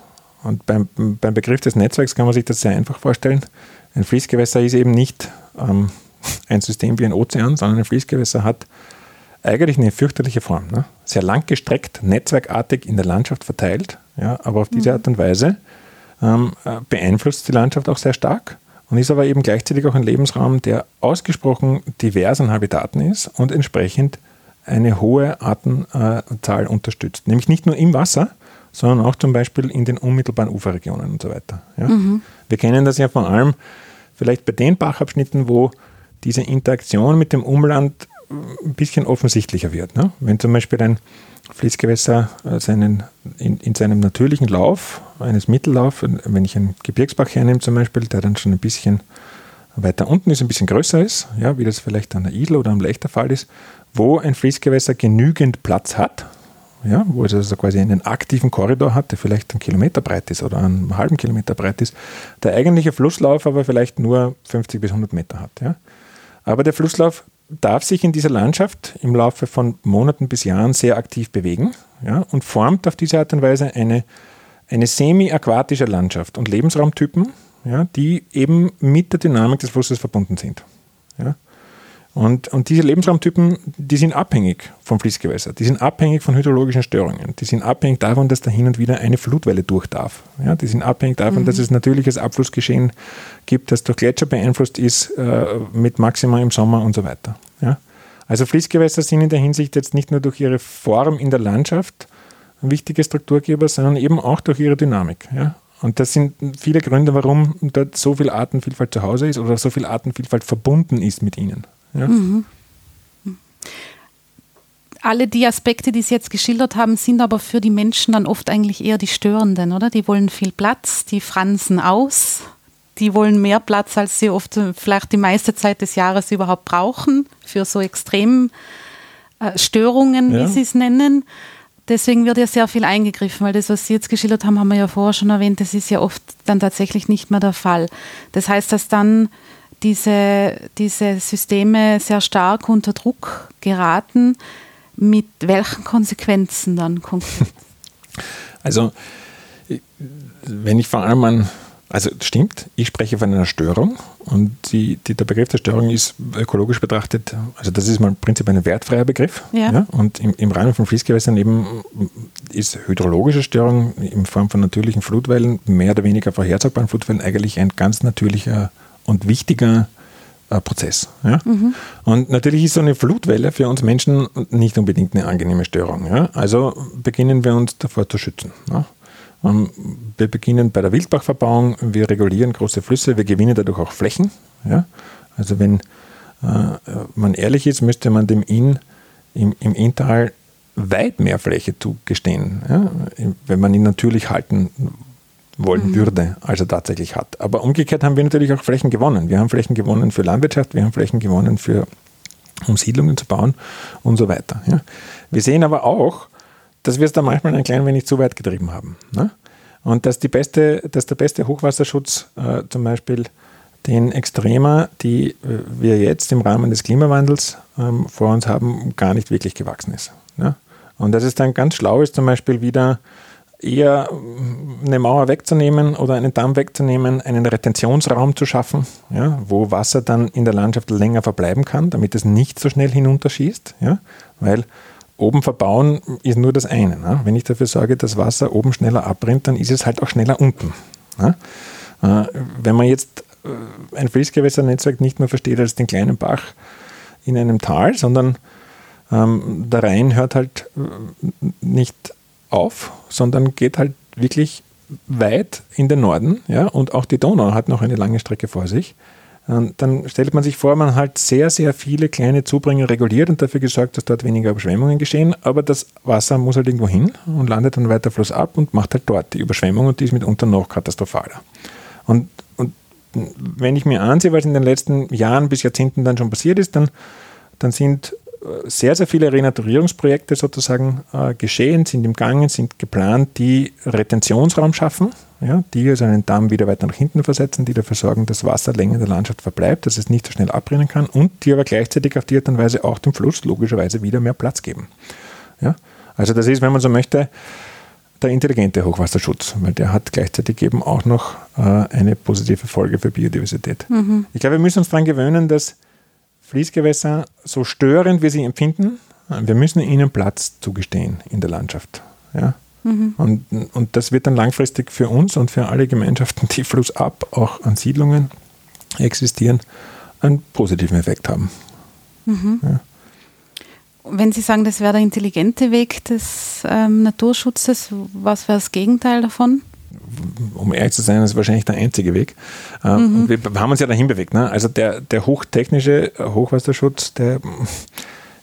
Und beim, beim Begriff des Netzwerks kann man sich das sehr einfach vorstellen. Ein Fließgewässer ist eben nicht ähm, ein System wie ein Ozean, sondern ein Fließgewässer hat eigentlich eine fürchterliche Form. Ne? Sehr lang gestreckt, netzwerkartig in der Landschaft verteilt, ja, aber auf diese mhm. Art und Weise ähm, äh, beeinflusst die Landschaft auch sehr stark und ist aber eben gleichzeitig auch ein Lebensraum, der ausgesprochen divers an Habitaten ist und entsprechend eine hohe Artenzahl unterstützt. Nämlich nicht nur im Wasser, sondern auch zum Beispiel in den unmittelbaren Uferregionen und so weiter. Ja? Mhm. Wir kennen das ja vor allem vielleicht bei den Bachabschnitten, wo diese Interaktion mit dem Umland ein bisschen offensichtlicher wird. Ne? Wenn zum Beispiel ein Fließgewässer äh, seinen, in, in, seinem natürlichen Lauf, eines Mittellauf, wenn ich einen Gebirgsbach hernehme zum Beispiel, der dann schon ein bisschen weiter unten ist, ein bisschen größer ist, ja, wie das vielleicht an der Idel oder am Lech Fall ist, wo ein Fließgewässer genügend Platz hat, ja, wo es also quasi einen aktiven Korridor hat, der vielleicht einen Kilometer breit ist oder einen halben Kilometer breit ist, der eigentliche Flusslauf aber vielleicht nur 50 bis 100 Meter hat. Ja. Aber der Flusslauf darf sich in dieser Landschaft im Laufe von Monaten bis Jahren sehr aktiv bewegen ja, und formt auf diese Art und Weise eine, eine semi-aquatische Landschaft und Lebensraumtypen, ja, die eben mit der Dynamik des Flusses verbunden sind. Ja. Und, und diese Lebensraumtypen, die sind abhängig vom Fließgewässer, die sind abhängig von hydrologischen Störungen, die sind abhängig davon, dass da hin und wieder eine Flutwelle durch darf. Ja, die sind abhängig davon, mhm. dass es natürliches Abflussgeschehen gibt, das durch Gletscher beeinflusst ist, äh, mit Maxima im Sommer und so weiter. Ja. Also Fließgewässer sind in der Hinsicht jetzt nicht nur durch ihre Form in der Landschaft wichtige Strukturgeber, sondern eben auch durch ihre Dynamik. Ja. Und das sind viele Gründe, warum dort so viel Artenvielfalt zu Hause ist oder so viel Artenvielfalt verbunden ist mit ihnen. Ja. Mhm. Alle die Aspekte, die Sie jetzt geschildert haben, sind aber für die Menschen dann oft eigentlich eher die störenden, oder? Die wollen viel Platz, die fransen aus, die wollen mehr Platz, als sie oft vielleicht die meiste Zeit des Jahres überhaupt brauchen, für so extrem äh, Störungen, ja. wie Sie es nennen. Deswegen wird ja sehr viel eingegriffen, weil das, was Sie jetzt geschildert haben, haben wir ja vorher schon erwähnt, das ist ja oft dann tatsächlich nicht mehr der Fall. Das heißt, dass dann diese, diese Systeme sehr stark unter Druck geraten. Mit welchen Konsequenzen dann konkret? Also, wenn ich vor allem an, also stimmt, ich spreche von einer Störung und die, die, der Begriff der Störung ist ökologisch betrachtet, also das ist mal im Prinzip ein wertfreier Begriff. Ja. ja und im, im Rahmen von Fließgewässern eben ist hydrologische Störung in Form von natürlichen Flutwellen, mehr oder weniger vorhersagbaren Flutwellen, eigentlich ein ganz natürlicher und wichtiger äh, Prozess. Ja? Mhm. Und natürlich ist so eine Flutwelle für uns Menschen nicht unbedingt eine angenehme Störung. Ja? Also beginnen wir uns davor zu schützen. Ja? Ähm, wir beginnen bei der Wildbachverbauung, wir regulieren große Flüsse, wir gewinnen dadurch auch Flächen. Ja? Also wenn äh, man ehrlich ist, müsste man dem Inn im, im Inntal weit mehr Fläche zugestehen, ja? wenn man ihn natürlich halten wollen mhm. würde, als er tatsächlich hat. Aber umgekehrt haben wir natürlich auch Flächen gewonnen. Wir haben Flächen gewonnen für Landwirtschaft, wir haben Flächen gewonnen für um Siedlungen zu bauen und so weiter. Ja. Wir sehen aber auch, dass wir es da manchmal ein klein wenig zu weit getrieben haben. Ne? Und dass, die beste, dass der beste Hochwasserschutz äh, zum Beispiel den Extremer, die äh, wir jetzt im Rahmen des Klimawandels ähm, vor uns haben, gar nicht wirklich gewachsen ist. Ne? Und dass es dann ganz schlau ist, zum Beispiel wieder eher eine Mauer wegzunehmen oder einen Damm wegzunehmen, einen Retentionsraum zu schaffen, ja, wo Wasser dann in der Landschaft länger verbleiben kann, damit es nicht so schnell hinunterschießt, ja, weil oben verbauen ist nur das eine. Ne? Wenn ich dafür sorge, dass Wasser oben schneller abbrennt, dann ist es halt auch schneller unten. Ne? Äh, wenn man jetzt äh, ein Fließgewässernetzwerk nicht nur versteht als den kleinen Bach in einem Tal, sondern ähm, der Rhein hört halt äh, nicht auf, sondern geht halt wirklich weit in den Norden. Ja? Und auch die Donau hat noch eine lange Strecke vor sich. Und dann stellt man sich vor, man hat sehr, sehr viele kleine Zubringer reguliert und dafür gesorgt, dass dort weniger Überschwemmungen geschehen. Aber das Wasser muss halt irgendwo hin und landet dann weiter flussab und macht halt dort die Überschwemmung und die ist mitunter noch katastrophaler. Und, und wenn ich mir ansehe, was in den letzten Jahren bis Jahrzehnten dann schon passiert ist, dann, dann sind sehr, sehr viele Renaturierungsprojekte sozusagen äh, geschehen, sind im Gange, sind geplant, die Retentionsraum schaffen, ja, die also einen Damm wieder weiter nach hinten versetzen, die dafür sorgen, dass Wasser länger in der Landschaft verbleibt, dass es nicht so schnell abrinnen kann und die aber gleichzeitig auf die Art und Weise auch dem Fluss logischerweise wieder mehr Platz geben. Ja? Also das ist, wenn man so möchte, der intelligente Hochwasserschutz, weil der hat gleichzeitig eben auch noch äh, eine positive Folge für Biodiversität. Mhm. Ich glaube, wir müssen uns daran gewöhnen, dass Fließgewässer, so störend wir sie empfinden, wir müssen ihnen Platz zugestehen in der Landschaft. Ja? Mhm. Und, und das wird dann langfristig für uns und für alle Gemeinschaften, die flussab auch an Siedlungen existieren, einen positiven Effekt haben. Mhm. Ja. Wenn Sie sagen, das wäre der intelligente Weg des ähm, Naturschutzes, was wäre das Gegenteil davon? Um ehrlich zu sein, ist wahrscheinlich der einzige Weg. Ähm, mhm. Wir haben uns ja dahin bewegt. Ne? Also der, der hochtechnische Hochwasserschutz, der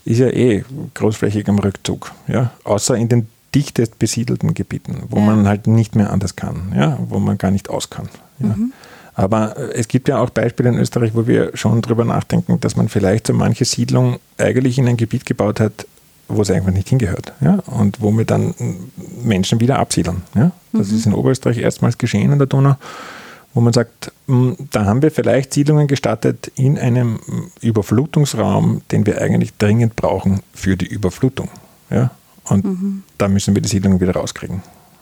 ist ja eh großflächig am Rückzug. Ja? Außer in den dichtest besiedelten Gebieten, wo ja. man halt nicht mehr anders kann, ja? wo man gar nicht aus kann. Ja? Mhm. Aber es gibt ja auch Beispiele in Österreich, wo wir schon darüber nachdenken, dass man vielleicht so manche Siedlung eigentlich in ein Gebiet gebaut hat, wo es einfach nicht hingehört. Ja? Und wo wir dann Menschen wieder absiedeln. Ja? Das mhm. ist in Oberösterreich erstmals geschehen in der Donau, wo man sagt, hm, da haben wir vielleicht Siedlungen gestartet in einem Überflutungsraum, den wir eigentlich dringend brauchen für die Überflutung. Ja? Und mhm. da müssen wir die Siedlungen wieder rauskriegen.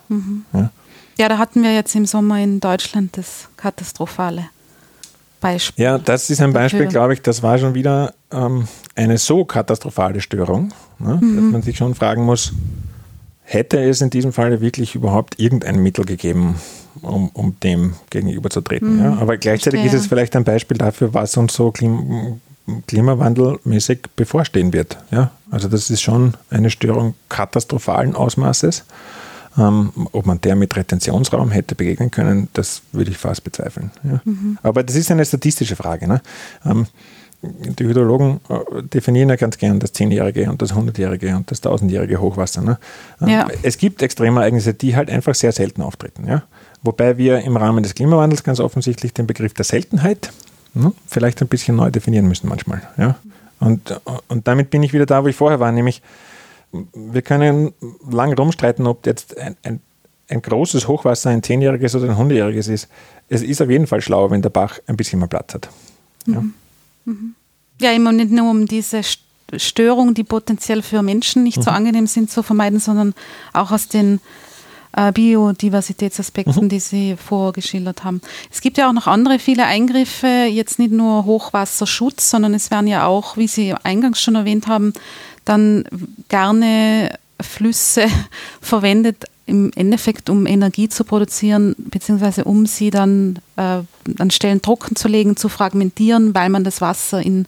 Mhm. Ja? ja, da hatten wir jetzt im Sommer in Deutschland das katastrophale. Beispiel. Ja, das ist ein Beispiel, glaube ich, das war schon wieder ähm, eine so katastrophale Störung, ne, mhm. dass man sich schon fragen muss, hätte es in diesem Fall wirklich überhaupt irgendein Mittel gegeben, um, um dem gegenüberzutreten? Mhm. Ja? Aber gleichzeitig Verstehe. ist es vielleicht ein Beispiel dafür, was uns so klim klimawandelmäßig bevorstehen wird. Ja? Also das ist schon eine Störung katastrophalen Ausmaßes. Ähm, ob man der mit Retentionsraum hätte begegnen können, das würde ich fast bezweifeln. Ja. Mhm. Aber das ist eine statistische Frage. Ne? Ähm, die Hydrologen äh, definieren ja ganz gern das Zehnjährige und das Hundertjährige und das Tausendjährige Hochwasser. Ne? Ähm, ja. Es gibt Extremereignisse, die halt einfach sehr selten auftreten. Ja? Wobei wir im Rahmen des Klimawandels ganz offensichtlich den Begriff der Seltenheit ne, vielleicht ein bisschen neu definieren müssen manchmal. Ja? Und, und damit bin ich wieder da, wo ich vorher war, nämlich wir können lange rumstreiten, ob jetzt ein, ein, ein großes Hochwasser ein zehnjähriges oder ein hundertjähriges ist. Es ist auf jeden Fall schlauer, wenn der Bach ein bisschen mehr Platz hat. Ja, mhm. Ja immer nicht nur um diese Störungen, die potenziell für Menschen nicht mhm. so angenehm sind, zu vermeiden, sondern auch aus den äh, Biodiversitätsaspekten, mhm. die Sie vorgeschildert haben. Es gibt ja auch noch andere viele Eingriffe, jetzt nicht nur Hochwasserschutz, sondern es werden ja auch, wie Sie eingangs schon erwähnt haben, dann gerne Flüsse verwendet, im Endeffekt um Energie zu produzieren, beziehungsweise um sie dann äh, an Stellen trocken zu legen, zu fragmentieren, weil man das Wasser in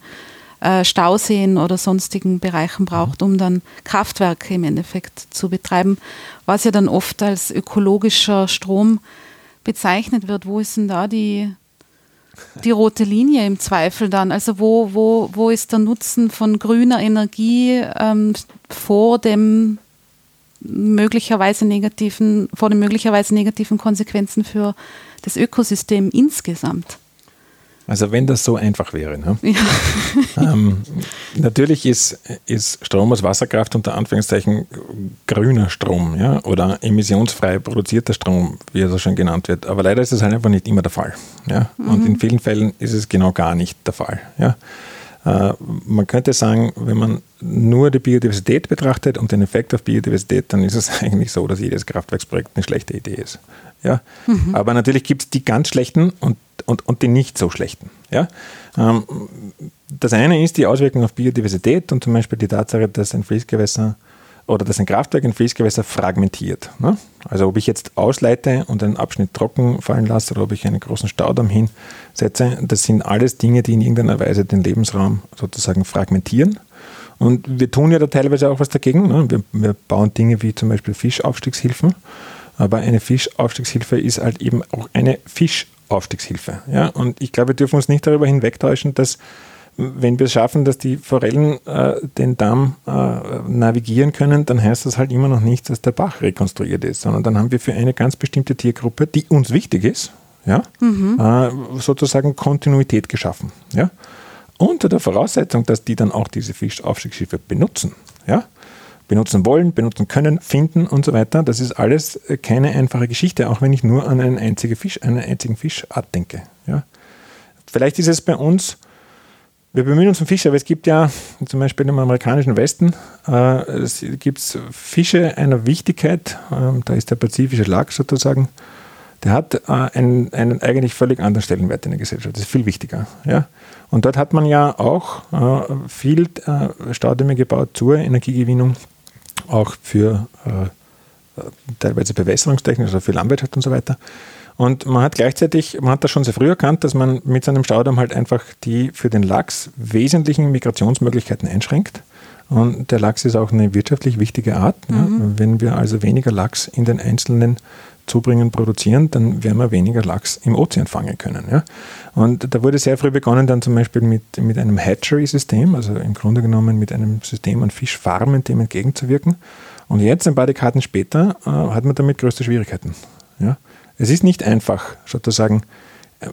äh, Stauseen oder sonstigen Bereichen braucht, um dann Kraftwerke im Endeffekt zu betreiben, was ja dann oft als ökologischer Strom bezeichnet wird. Wo ist denn da die, die rote Linie im Zweifel dann? Also wo, wo, wo ist der Nutzen von grüner Energie ähm, vor dem möglicherweise negativen, vor den möglicherweise negativen Konsequenzen für das Ökosystem insgesamt? Also wenn das so einfach wäre. Ne? Ja. Ähm, natürlich ist, ist Strom aus Wasserkraft unter Anführungszeichen grüner Strom ja? oder emissionsfrei produzierter Strom, wie er so schon genannt wird. Aber leider ist das halt einfach nicht immer der Fall. Ja? Mhm. Und in vielen Fällen ist es genau gar nicht der Fall. Ja? Äh, man könnte sagen, wenn man nur die Biodiversität betrachtet und den Effekt auf Biodiversität, dann ist es eigentlich so, dass jedes Kraftwerksprojekt eine schlechte Idee ist. Ja? Mhm. Aber natürlich gibt es die ganz schlechten und, und, und die nicht so schlechten. Ja? Ähm, das eine ist die Auswirkung auf Biodiversität und zum Beispiel die Tatsache, dass ein Fließgewässer oder dass ein Kraftwerk ein Fließgewässer fragmentiert. Ne? Also ob ich jetzt ausleite und einen Abschnitt trocken fallen lasse oder ob ich einen großen Staudamm hinsetze, das sind alles Dinge, die in irgendeiner Weise den Lebensraum sozusagen fragmentieren. Und wir tun ja da teilweise auch was dagegen. Ne? Wir, wir bauen Dinge wie zum Beispiel Fischaufstiegshilfen. Aber eine Fischaufstiegshilfe ist halt eben auch eine Fischaufstiegshilfe. Ja? Und ich glaube, wir dürfen uns nicht darüber hinwegtäuschen, dass wenn wir es schaffen, dass die Forellen äh, den Damm äh, navigieren können, dann heißt das halt immer noch nicht, dass der Bach rekonstruiert ist, sondern dann haben wir für eine ganz bestimmte Tiergruppe, die uns wichtig ist, ja, mhm. äh, sozusagen Kontinuität geschaffen. Ja? Unter der Voraussetzung, dass die dann auch diese Fischaufstiegsschiffe benutzen. Ja? Benutzen wollen, benutzen können, finden und so weiter. Das ist alles keine einfache Geschichte, auch wenn ich nur an einen einzigen Fisch, eine einzigen Fischart denke. Ja? Vielleicht ist es bei uns wir bemühen uns um Fische, aber es gibt ja zum Beispiel im amerikanischen Westen äh, es gibt Fische einer Wichtigkeit. Äh, da ist der pazifische Lachs sozusagen. Der hat äh, einen, einen, eigentlich völlig anderen Stellenwert in der Gesellschaft. Das ist viel wichtiger. Ja? Und dort hat man ja auch äh, viel äh, Staudämme gebaut zur Energiegewinnung, auch für äh, teilweise Bewässerungstechnik, also für Landwirtschaft und so weiter. Und man hat gleichzeitig, man hat das schon sehr früh erkannt, dass man mit seinem Staudamm halt einfach die für den Lachs wesentlichen Migrationsmöglichkeiten einschränkt. Und der Lachs ist auch eine wirtschaftlich wichtige Art. Mhm. Ja. Wenn wir also weniger Lachs in den einzelnen Zubringen produzieren, dann werden wir weniger Lachs im Ozean fangen können. Ja? Und da wurde sehr früh begonnen, dann zum Beispiel mit, mit einem Hatchery-System, also im Grunde genommen mit einem System an Fischfarmen dem entgegenzuwirken. Und jetzt, ein paar Dekaden später, äh, hat man damit größte Schwierigkeiten. Ja? Es ist nicht einfach, sozusagen,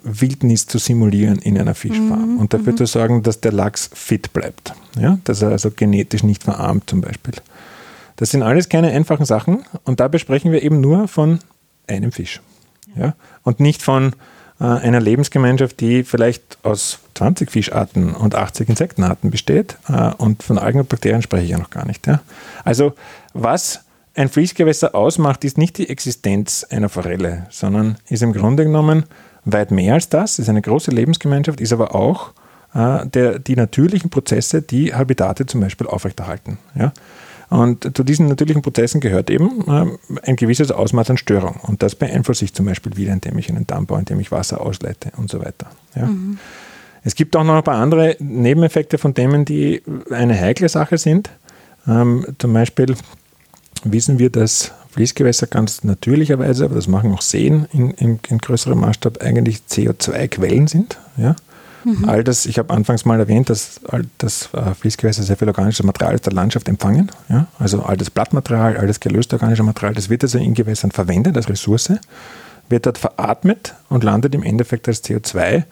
Wildnis zu simulieren in einer Fischfarm mhm, und dafür mhm. zu sorgen, dass der Lachs fit bleibt. Ja? Dass er also genetisch nicht verarmt zum Beispiel. Das sind alles keine einfachen Sachen und dabei sprechen wir eben nur von einem Fisch. Ja? Und nicht von äh, einer Lebensgemeinschaft, die vielleicht aus 20 Fischarten und 80 Insektenarten besteht äh, und von Algen und Bakterien spreche ich ja noch gar nicht. Ja? Also was ein Fließgewässer ausmacht, ist nicht die Existenz einer Forelle, sondern ist im Grunde genommen weit mehr als das, ist eine große Lebensgemeinschaft, ist aber auch äh, der, die natürlichen Prozesse, die Habitate zum Beispiel aufrechterhalten. Ja? Und zu diesen natürlichen Prozessen gehört eben äh, ein gewisses Ausmaß an Störung. Und das beeinflusst sich zum Beispiel wieder, indem ich einen Damm baue, indem ich Wasser ausleite und so weiter. Ja? Mhm. Es gibt auch noch ein paar andere Nebeneffekte von Themen, die eine heikle Sache sind. Ähm, zum Beispiel wissen wir, dass Fließgewässer ganz natürlicherweise, aber das machen auch Seen in, in, in größerem Maßstab, eigentlich CO2-Quellen sind. Ja? Mhm. All das, ich habe anfangs mal erwähnt, dass all das äh, Fließgewässer sehr viel organisches Material aus der Landschaft empfangen. Ja? Also all das Blattmaterial, all das gelöste organische Material, das wird also in Gewässern verwendet als Ressource, wird dort veratmet und landet im Endeffekt als CO2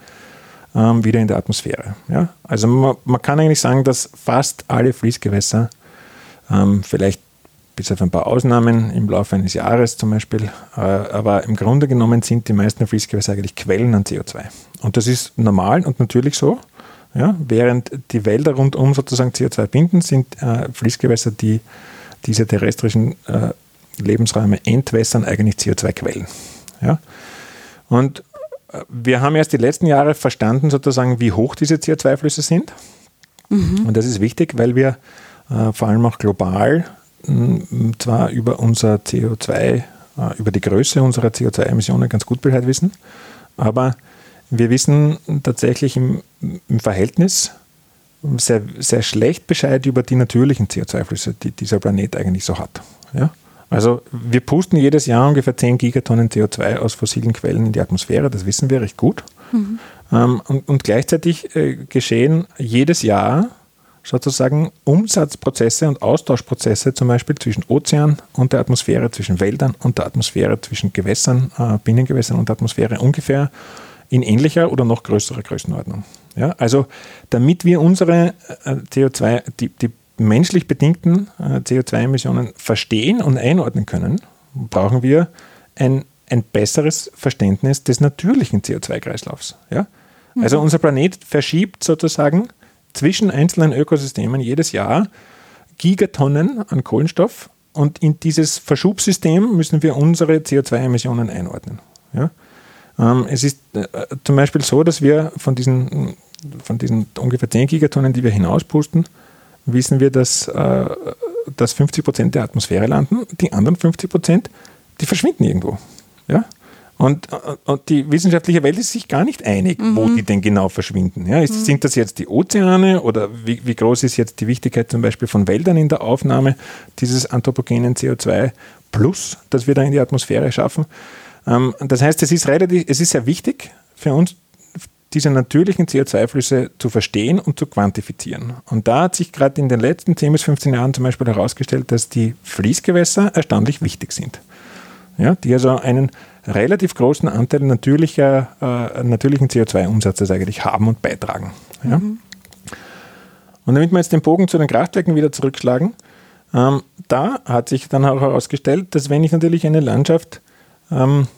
ähm, wieder in der Atmosphäre. Ja? Also man, man, kann eigentlich sagen, dass fast alle Fließgewässer ähm, vielleicht bis auf ein paar Ausnahmen im Laufe eines Jahres zum Beispiel. Äh, aber im Grunde genommen sind die meisten Fließgewässer eigentlich Quellen an CO2. Und das ist normal und natürlich so. Ja, während die Wälder rundum sozusagen CO2 binden, sind äh, Fließgewässer, die diese terrestrischen äh, Lebensräume entwässern, eigentlich CO2-Quellen. Ja? Und äh, wir haben erst die letzten Jahre verstanden, sozusagen, wie hoch diese CO2-Flüsse sind. Mhm. Und das ist wichtig, weil wir äh, vor allem auch global zwar über unser CO2, äh, über die Größe unserer CO2-Emissionen ganz gut Bescheid wissen, aber wir wissen tatsächlich im, im Verhältnis sehr, sehr schlecht Bescheid über die natürlichen CO2-Flüsse, die dieser Planet eigentlich so hat. Ja? Also wir pusten jedes Jahr ungefähr 10 Gigatonnen CO2 aus fossilen Quellen in die Atmosphäre, das wissen wir recht gut. Mhm. Ähm, und, und, gleichzeitig äh, geschehen jedes Jahr sozusagen Umsatzprozesse und Austauschprozesse zum Beispiel zwischen Ozean und der Atmosphäre, zwischen Wäldern und der Atmosphäre, zwischen Gewässern, äh, Binnengewässern und der Atmosphäre ungefähr in ähnlicher oder noch größerer Größenordnung. Ja, also damit wir unsere äh, CO2, die, die menschlich bedingten äh, CO2-Emissionen verstehen und einordnen können, brauchen wir ein, ein besseres Verständnis des natürlichen CO2-Kreislaufs. Ja? Also mhm. unser Planet verschiebt sozusagen zwischen einzelnen Ökosystemen jedes Jahr Gigatonnen an Kohlenstoff und in dieses Verschubsystem müssen wir unsere CO2-Emissionen einordnen. Ja? Ähm, es ist äh, zum Beispiel so, dass wir von diesen, von diesen ungefähr 10 Gigatonnen, die wir hinauspusten, wissen wir, dass äh, dass 50 Prozent der Atmosphäre landen, die anderen 50 Prozent, die verschwinden irgendwo. Ja? Und, und, die wissenschaftliche Welt ist sich gar nicht einig, mhm. wo die denn genau verschwinden. Ja, ist, mhm. Sind das jetzt die Ozeane oder wie, wie, groß ist jetzt die Wichtigkeit zum Beispiel von Wäldern in der Aufnahme dieses anthropogenen CO2 plus, das wir da in die Atmosphäre schaffen? Ähm, das heißt, es ist relativ, es ist sehr wichtig für uns, diese natürlichen CO2-Flüsse zu verstehen und zu quantifizieren. Und da hat sich gerade in den letzten 10 bis 15 Jahren zum Beispiel herausgestellt, dass die Fließgewässer erstaunlich wichtig sind. Ja, die also einen relativ großen Anteil natürlicher, äh, natürlichen CO2-Umsatzes eigentlich haben und beitragen. Ja? Mhm. Und damit wir jetzt den Bogen zu den Kraftwerken wieder zurückschlagen, ähm, da hat sich dann auch herausgestellt, dass wenn ich natürlich eine Landschaft ähm,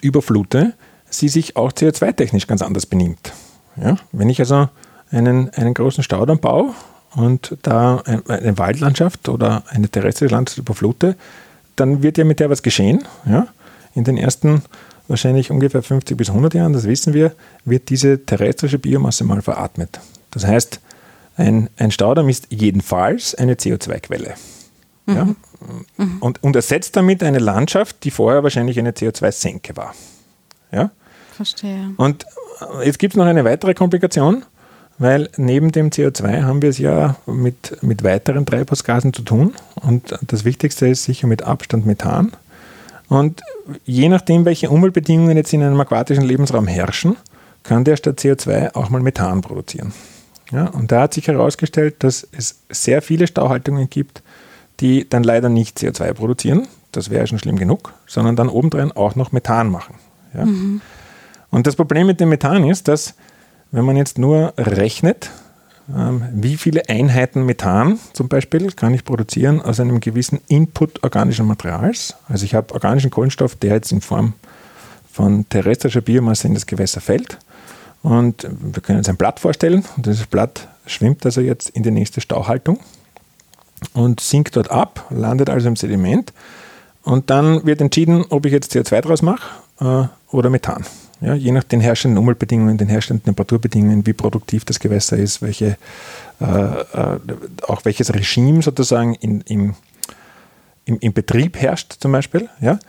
überflute, sie sich auch CO2-technisch ganz anders benimmt. Ja? Wenn ich also einen, einen großen Staudamm baue und da eine Waldlandschaft oder eine terrestrische Landschaft überflute, dann wird ja mit der was geschehen. Ja? In den ersten wahrscheinlich ungefähr 50 bis 100 Jahren, das wissen wir, wird diese terrestrische Biomasse mal veratmet. Das heißt, ein, ein Staudamm ist jedenfalls eine CO2-Quelle. Mhm. Ja? Mhm. Und, und ersetzt damit eine Landschaft, die vorher wahrscheinlich eine CO2-Senke war. Ja? Verstehe. Und jetzt gibt es noch eine weitere Komplikation, weil neben dem CO2 haben wir es ja mit, mit weiteren Treibhausgasen zu tun. Und das Wichtigste ist sicher mit Abstand Methan. Und je nachdem, welche Umweltbedingungen jetzt in einem aquatischen Lebensraum herrschen, kann der statt CO2 auch mal Methan produzieren. Ja, und da hat sich herausgestellt, dass es sehr viele Stauhaltungen gibt, die dann leider nicht CO2 produzieren, das wäre schon schlimm genug, sondern dann obendrein auch noch Methan machen. Ja. Mhm. Und das Problem mit dem Methan ist, dass wenn man jetzt nur rechnet, wie viele Einheiten Methan zum Beispiel kann ich produzieren aus einem gewissen Input organischen Materials. Also ich habe organischen Kohlenstoff, der jetzt in Form von terrestrischer Biomasse in das Gewässer fällt. Und wir können uns ein Blatt vorstellen. Und dieses Blatt schwimmt also jetzt in die nächste Stauhaltung und sinkt dort ab, landet also im Sediment. Und dann wird entschieden, ob ich jetzt CO2 draus mache äh, oder Methan. Ja, je nach den herrschenden Umweltbedingungen, den herrschenden Temperaturbedingungen, wie produktiv das Gewässer ist, welche, äh, äh, auch welches Regime sozusagen in, im, im, im, Betrieb herrscht zum Beispiel. Ja?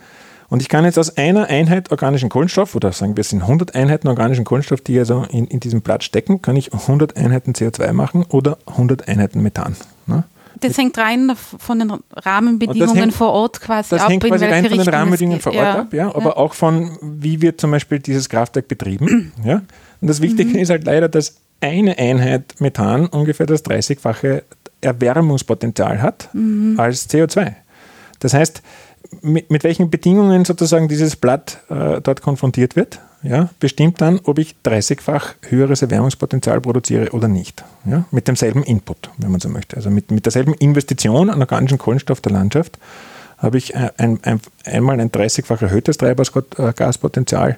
Und ich kann jetzt aus einer Einheit organischen Kohlenstoff, oder sagen wir es sind 100 Einheiten organischen Kohlenstoff, die also in, in diesem Blatt stecken, kann ich 100 Einheiten CO2 machen oder 100 Einheiten Methan. Ne? Das hängt rein von den Rahmenbedingungen hängt, vor Ort quasi das ab. Das hängt quasi rein von den Rahmenbedingungen vor Ort ja. ab, ja, aber ja. auch von, wie wird zum Beispiel dieses Kraftwerk betrieben. ja. Und das Wichtige mhm. ist halt leider, dass eine Einheit Methan ungefähr das 30-fache Erwärmungspotenzial hat mhm. als CO2. Das heißt, mit, mit, welchen Bedingungen sozusagen dieses Blatt äh, dort konfrontiert wird, ja, bestimmt dann, ob ich 30-fach höheres Erwärmungspotenzial produziere oder nicht. Ja, mit demselben Input, wenn man so möchte. Also mit, mit derselben Investition an organischen Kohlenstoff der Landschaft habe ich ein, ein, einmal ein 30-fach erhöhtes Treibhausgaspotenzial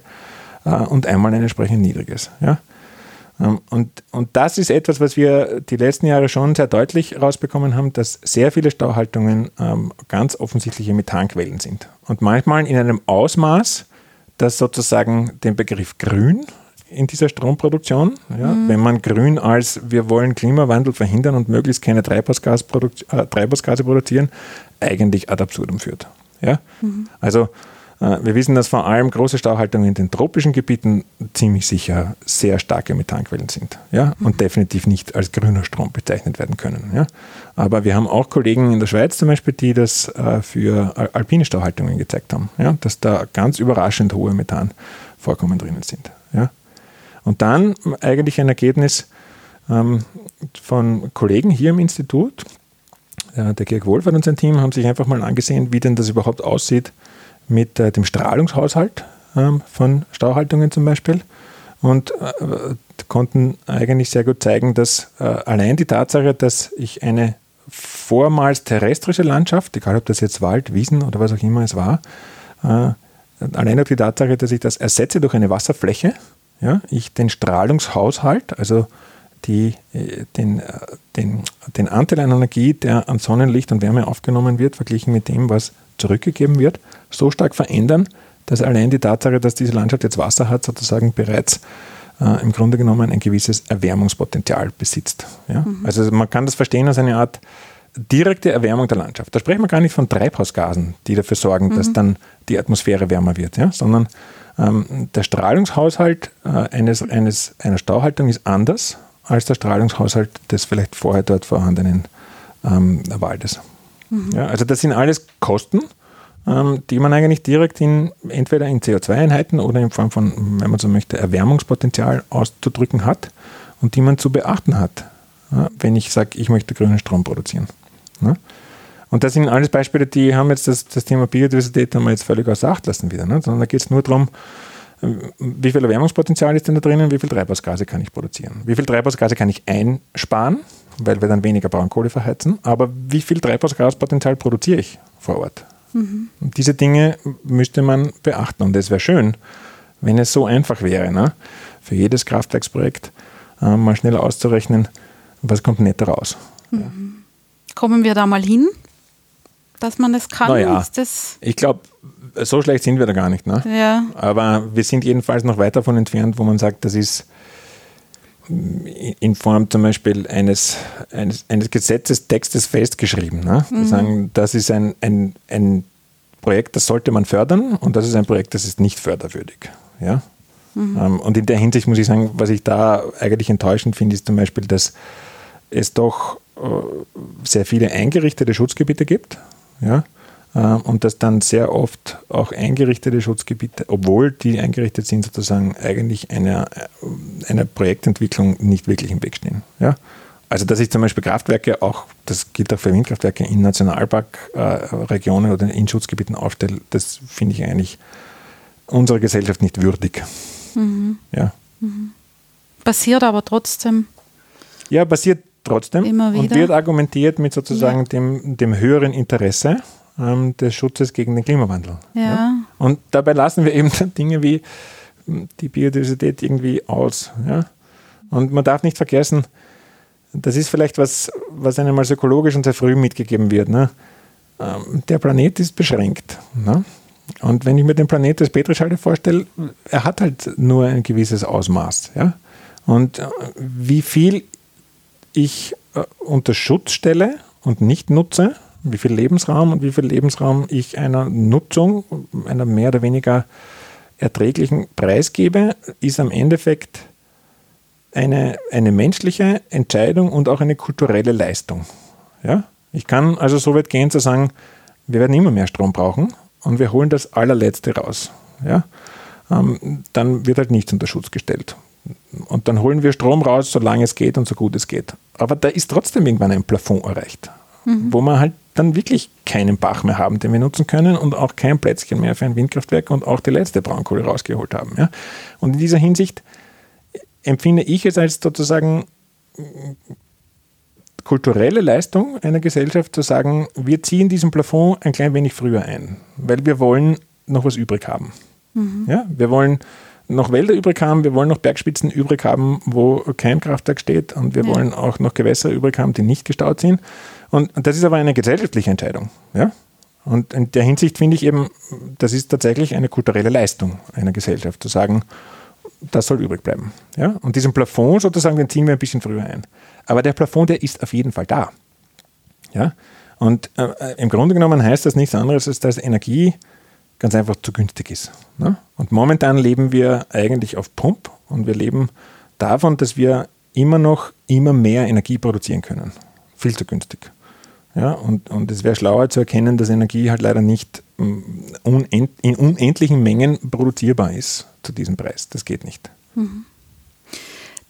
äh, und einmal ein entsprechend niedriges. Ja. Ähm, und, und das ist etwas, was wir die letzten Jahre schon sehr deutlich rausbekommen haben, dass sehr viele Stauhaltungen ähm, ganz offensichtliche Methanquellen sind. Und manchmal in einem Ausmaß, das sozusagen den Begriff grün in dieser Stromproduktion, ja, mhm. wenn man grün als wir wollen Klimawandel verhindern und möglichst keine Treibhausgas äh, Treibhausgase produzieren, eigentlich ad absurdum führt. Ja? Mhm. Also wir wissen, dass vor allem große Stauhaltungen in den tropischen Gebieten ziemlich sicher sehr starke Methanquellen sind ja? und mhm. definitiv nicht als grüner Strom bezeichnet werden können. Ja? Aber wir haben auch Kollegen in der Schweiz zum Beispiel, die das äh, für alpine Stauhaltungen gezeigt haben, ja? dass da ganz überraschend hohe Methanvorkommen drinnen sind. Ja? Und dann eigentlich ein Ergebnis ähm, von Kollegen hier im Institut, der Georg Wolfert und sein Team haben sich einfach mal angesehen, wie denn das überhaupt aussieht, mit äh, dem Strahlungshaushalt ähm, von Stauhaltungen zum Beispiel. Und äh, konnten eigentlich sehr gut zeigen, dass äh, allein die Tatsache, dass ich eine vormals terrestrische Landschaft, egal ob das jetzt Wald, Wiesen oder was auch immer es war, äh, allein auf die Tatsache, dass ich das ersetze durch eine Wasserfläche, ja, ich den Strahlungshaushalt, also die, äh, den, äh, den, den Anteil an Energie, der an Sonnenlicht und Wärme aufgenommen wird, verglichen mit dem, was zurückgegeben wird, so stark verändern, dass allein die Tatsache, dass diese Landschaft jetzt Wasser hat, sozusagen bereits äh, im Grunde genommen ein gewisses Erwärmungspotenzial besitzt. Ja? Mhm. Also man kann das verstehen als eine Art direkte Erwärmung der Landschaft. Da sprechen wir gar nicht von Treibhausgasen, die dafür sorgen, mhm. dass dann die Atmosphäre wärmer wird, ja? sondern ähm, der Strahlungshaushalt äh, eines, eines, einer Stauhaltung ist anders als der Strahlungshaushalt des vielleicht vorher dort vorhandenen ähm, Waldes. Mhm. Ja, also das sind alles Kosten, ähm, die man eigentlich direkt in, entweder in CO2-Einheiten oder in Form von, wenn man so möchte, Erwärmungspotenzial auszudrücken hat und die man zu beachten hat, ja, wenn ich sage, ich möchte grünen Strom produzieren. Ja. Und das sind alles Beispiele, die haben jetzt das, das Thema Biodiversität haben wir jetzt völlig außer Acht lassen wieder. Ne? Sondern da geht es nur darum, wie viel Erwärmungspotenzial ist denn da drinnen, wie viel Treibhausgase kann ich produzieren? Wie viel Treibhausgase kann ich einsparen, weil wir dann weniger Braunkohle verheizen, aber wie viel Treibhausgaspotenzial produziere ich vor Ort? Mhm. Diese Dinge müsste man beachten und es wäre schön, wenn es so einfach wäre, ne? für jedes Kraftwerksprojekt äh, mal schneller auszurechnen, was kommt netter raus. Mhm. Ja. Kommen wir da mal hin, dass man es kann? Naja, ich glaube, so schlecht sind wir da gar nicht. Ne? Ja. Aber wir sind jedenfalls noch weit davon entfernt, wo man sagt, das ist in Form zum Beispiel eines, eines, eines Gesetzestextes festgeschrieben. Ne? Mhm. Sagen, das ist ein, ein, ein Projekt, das sollte man fördern und das ist ein Projekt, das ist nicht förderwürdig. Ja? Mhm. Ähm, und in der Hinsicht muss ich sagen, was ich da eigentlich enttäuschend finde, ist zum Beispiel, dass es doch äh, sehr viele eingerichtete Schutzgebiete gibt. Ja? Ähm, und dass dann sehr oft auch eingerichtete Schutzgebiete, obwohl die eingerichtet sind, sozusagen eigentlich einer, äh, einer Projektentwicklung nicht wirklich im Weg stehen. Also dass ich zum Beispiel Kraftwerke auch, das gilt auch für Windkraftwerke, in Nationalparkregionen äh, oder in Schutzgebieten aufstelle, das finde ich eigentlich unserer Gesellschaft nicht würdig. Mhm. Ja. Mhm. Passiert aber trotzdem. Ja, passiert trotzdem Immer wieder. und wird argumentiert mit sozusagen ja. dem, dem höheren Interesse ähm, des Schutzes gegen den Klimawandel. Ja. ja. Und dabei lassen wir eben Dinge wie hm, die Biodiversität irgendwie aus. Ja? Und man darf nicht vergessen, das ist vielleicht was, was einem als ökologisch und sehr früh mitgegeben wird. Ne? Ähm, der Planet ist beschränkt. Ne? Und wenn ich mir den Planet als Petrischale vorstelle, er hat halt nur ein gewisses Ausmaß. Ja? Und äh, wie viel ich äh, unter Schutz stelle und nicht nutze, wie viel Lebensraum und wie viel Lebensraum ich einer Nutzung, einer mehr oder weniger erträglichen Preis gebe, ist am Endeffekt eine, eine menschliche Entscheidung und auch eine kulturelle Leistung. Ja? Ich kann also so weit gehen zu sagen, wir werden immer mehr Strom brauchen und wir holen das allerletzte raus. Ja? Ähm, dann wird halt nichts unter Schutz gestellt. Und dann holen wir Strom raus, solange es geht und so gut es geht. Aber da ist trotzdem irgendwann ein Plafond erreicht, mhm. wo man halt dann wirklich keinen Bach mehr haben, den wir nutzen können und auch kein Plätzchen mehr für ein Windkraftwerk und auch die letzte Braunkohle rausgeholt haben. Ja? Und in dieser Hinsicht empfinde ich es als sozusagen kulturelle Leistung einer Gesellschaft zu sagen, wir ziehen diesen Plafond ein klein wenig früher ein, weil wir wollen noch was übrig haben. Mhm. Ja? Wir wollen noch Wälder übrig haben, wir wollen noch Bergspitzen übrig haben, wo kein Kraftwerk steht und wir ja. wollen auch noch Gewässer übrig haben, die nicht gestaut sind. Und, und das ist aber eine gesellschaftliche Entscheidung. Ja? Und in der Hinsicht finde ich eben, das ist tatsächlich eine kulturelle Leistung einer Gesellschaft, zu sagen, das soll übrig bleiben. Ja? Und diesen Plafond sozusagen, den ziehen wir ein bisschen früher ein. Aber der Plafond, der ist auf jeden Fall da. Ja? Und äh, im Grunde genommen heißt das nichts anderes, als dass Energie ganz einfach zu günstig ist. Ne? Und momentan leben wir eigentlich auf Pump und wir leben davon, dass wir immer noch immer mehr Energie produzieren können. Viel zu günstig. Ja, und, und es wäre schlauer zu erkennen, dass Energie halt leider nicht mm, unend, in unendlichen Mengen produzierbar ist zu diesem Preis. Das geht nicht. Mhm.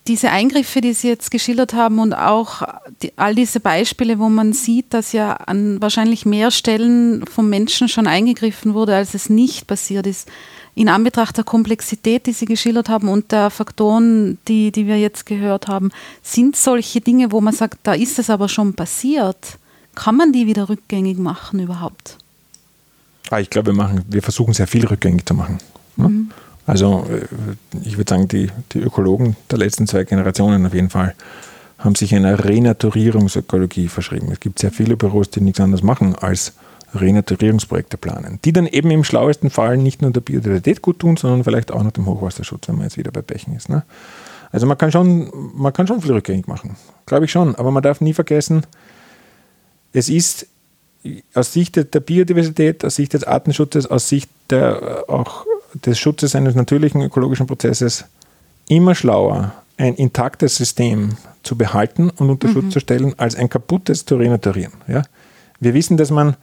Diese Eingriffe, die Sie jetzt geschildert haben und auch die, all diese Beispiele, wo man sieht, dass ja an wahrscheinlich mehr Stellen vom Menschen schon eingegriffen wurde, als es nicht passiert ist, in Anbetracht der Komplexität, die Sie geschildert haben und der Faktoren, die, die wir jetzt gehört haben, sind solche Dinge, wo man sagt, da ist es aber schon passiert kann man die wieder rückgängig machen überhaupt? Ah, ich glaube, wir, machen, wir versuchen sehr viel rückgängig zu machen. Ne? Mhm. Also äh, ich würde sagen, die, die Ökologen der letzten zwei Generationen auf jeden Fall haben sich einer Renaturierungsökologie verschrieben. Es gibt sehr viele Büros, die nichts anderes machen als Renaturierungsprojekte planen, die dann eben im schlauesten Fall nicht nur der Biodiversität gut tun, sondern vielleicht auch noch dem Hochwasserschutz, wenn man jetzt wieder bei Bächen ist. Ne? Also man kann, schon, man kann schon viel rückgängig machen, glaube ich schon, aber man darf nie vergessen, es ist aus Sicht der Biodiversität, aus Sicht des Artenschutzes, aus Sicht der, auch des Schutzes eines natürlichen ökologischen Prozesses immer schlauer, ein intaktes System zu behalten und unter mhm. Schutz zu stellen, als ein kaputtes zu renaturieren. Ja? Wir wissen, dass man,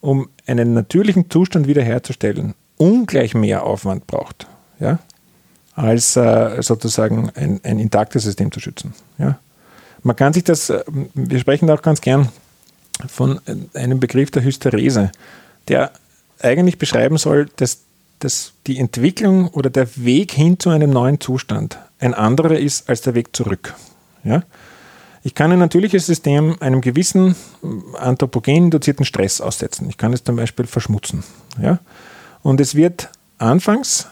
um einen natürlichen Zustand wiederherzustellen, ungleich mehr Aufwand braucht, ja? als äh, sozusagen ein, ein intaktes System zu schützen. Ja? Man kann sich das, äh, wir sprechen da auch ganz gern von einem Begriff der Hysterese, der eigentlich beschreiben soll, dass, dass die Entwicklung oder der Weg hin zu einem neuen Zustand ein anderer ist als der Weg zurück. Ja? Ich kann ein natürliches System einem gewissen anthropogen induzierten Stress aussetzen. Ich kann es zum Beispiel verschmutzen. Ja? Und es wird anfangs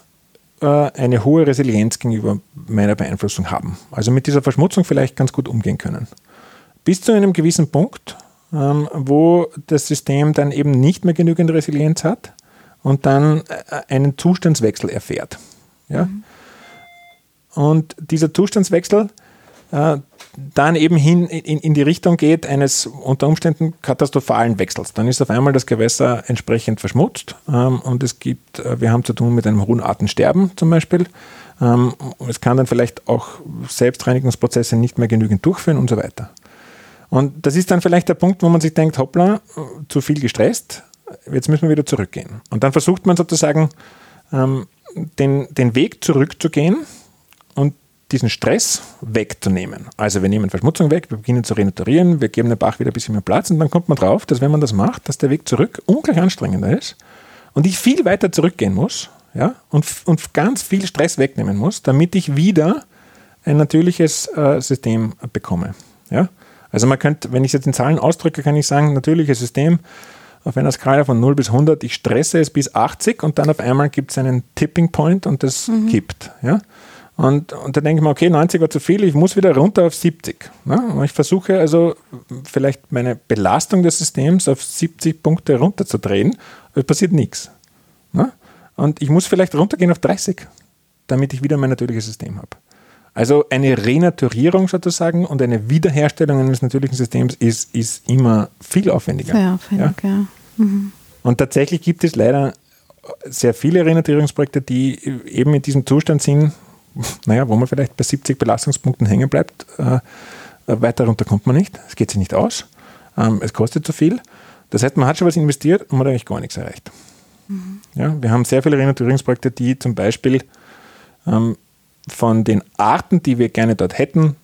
äh, eine hohe Resilienz gegenüber meiner Beeinflussung haben. Also mit dieser Verschmutzung vielleicht ganz gut umgehen können. Bis zu einem gewissen Punkt ähm, wo das System dann eben nicht mehr genügend Resilienz hat und dann äh, einen Zustandswechsel erfährt. Ja? Mhm. Und dieser Zustandswechsel äh, dann eben hin in, in, die Richtung geht eines unter Umständen katastrophalen Wechsels. Dann ist auf einmal das Gewässer entsprechend verschmutzt ähm, und es gibt, äh, wir haben zu tun mit einem hohen Artensterben zum Beispiel. Ähm, es kann dann vielleicht auch Selbstreinigungsprozesse nicht mehr genügend durchführen und so weiter. Und das ist dann vielleicht der Punkt, wo man sich denkt, hoppla, zu viel gestresst, jetzt müssen wir wieder zurückgehen. Und dann versucht man sozusagen ähm, den, den Weg zurückzugehen und diesen Stress wegzunehmen. Also wir nehmen Verschmutzung weg, wir beginnen zu renaturieren, wir geben dem Bach wieder ein bisschen mehr Platz und dann kommt man drauf, dass wenn man das macht, dass der Weg zurück ungleich anstrengender ist und ich viel weiter zurückgehen muss ja, und, und ganz viel Stress wegnehmen muss, damit ich wieder ein natürliches äh, System bekomme. Ja? Also man könnte, wenn ich es jetzt in Zahlen ausdrücke, kann ich sagen, natürliches System auf einer Skala von 0 bis 100, ich stresse es bis 80 und dann auf einmal gibt es einen Tipping Point und das mhm. kippt. Ja? Und, und dann denke ich mir, okay, 90 war zu viel, ich muss wieder runter auf 70. Ne? Und ich versuche also vielleicht meine Belastung des Systems auf 70 Punkte runterzudrehen, es passiert nichts. Ne? Und ich muss vielleicht runtergehen auf 30, damit ich wieder mein natürliches System habe. Also eine Renaturierung sozusagen und eine Wiederherstellung eines natürlichen Systems ist, ist immer viel aufwendiger. Sehr aufwendig, ja. ja. Mhm. Und tatsächlich gibt es leider sehr viele Renaturierungsprojekte, die eben in diesem Zustand sind, naja, wo man vielleicht bei 70 Belastungspunkten hängen bleibt. Äh, weiter runter kommt man nicht, es geht sich nicht aus, ähm, es kostet zu viel. Das heißt, man hat schon was investiert und man hat eigentlich gar nichts erreicht. Mhm. Ja, wir haben sehr viele Renaturierungsprojekte, die zum Beispiel ähm, von den Arten, die wir gerne dort hätten,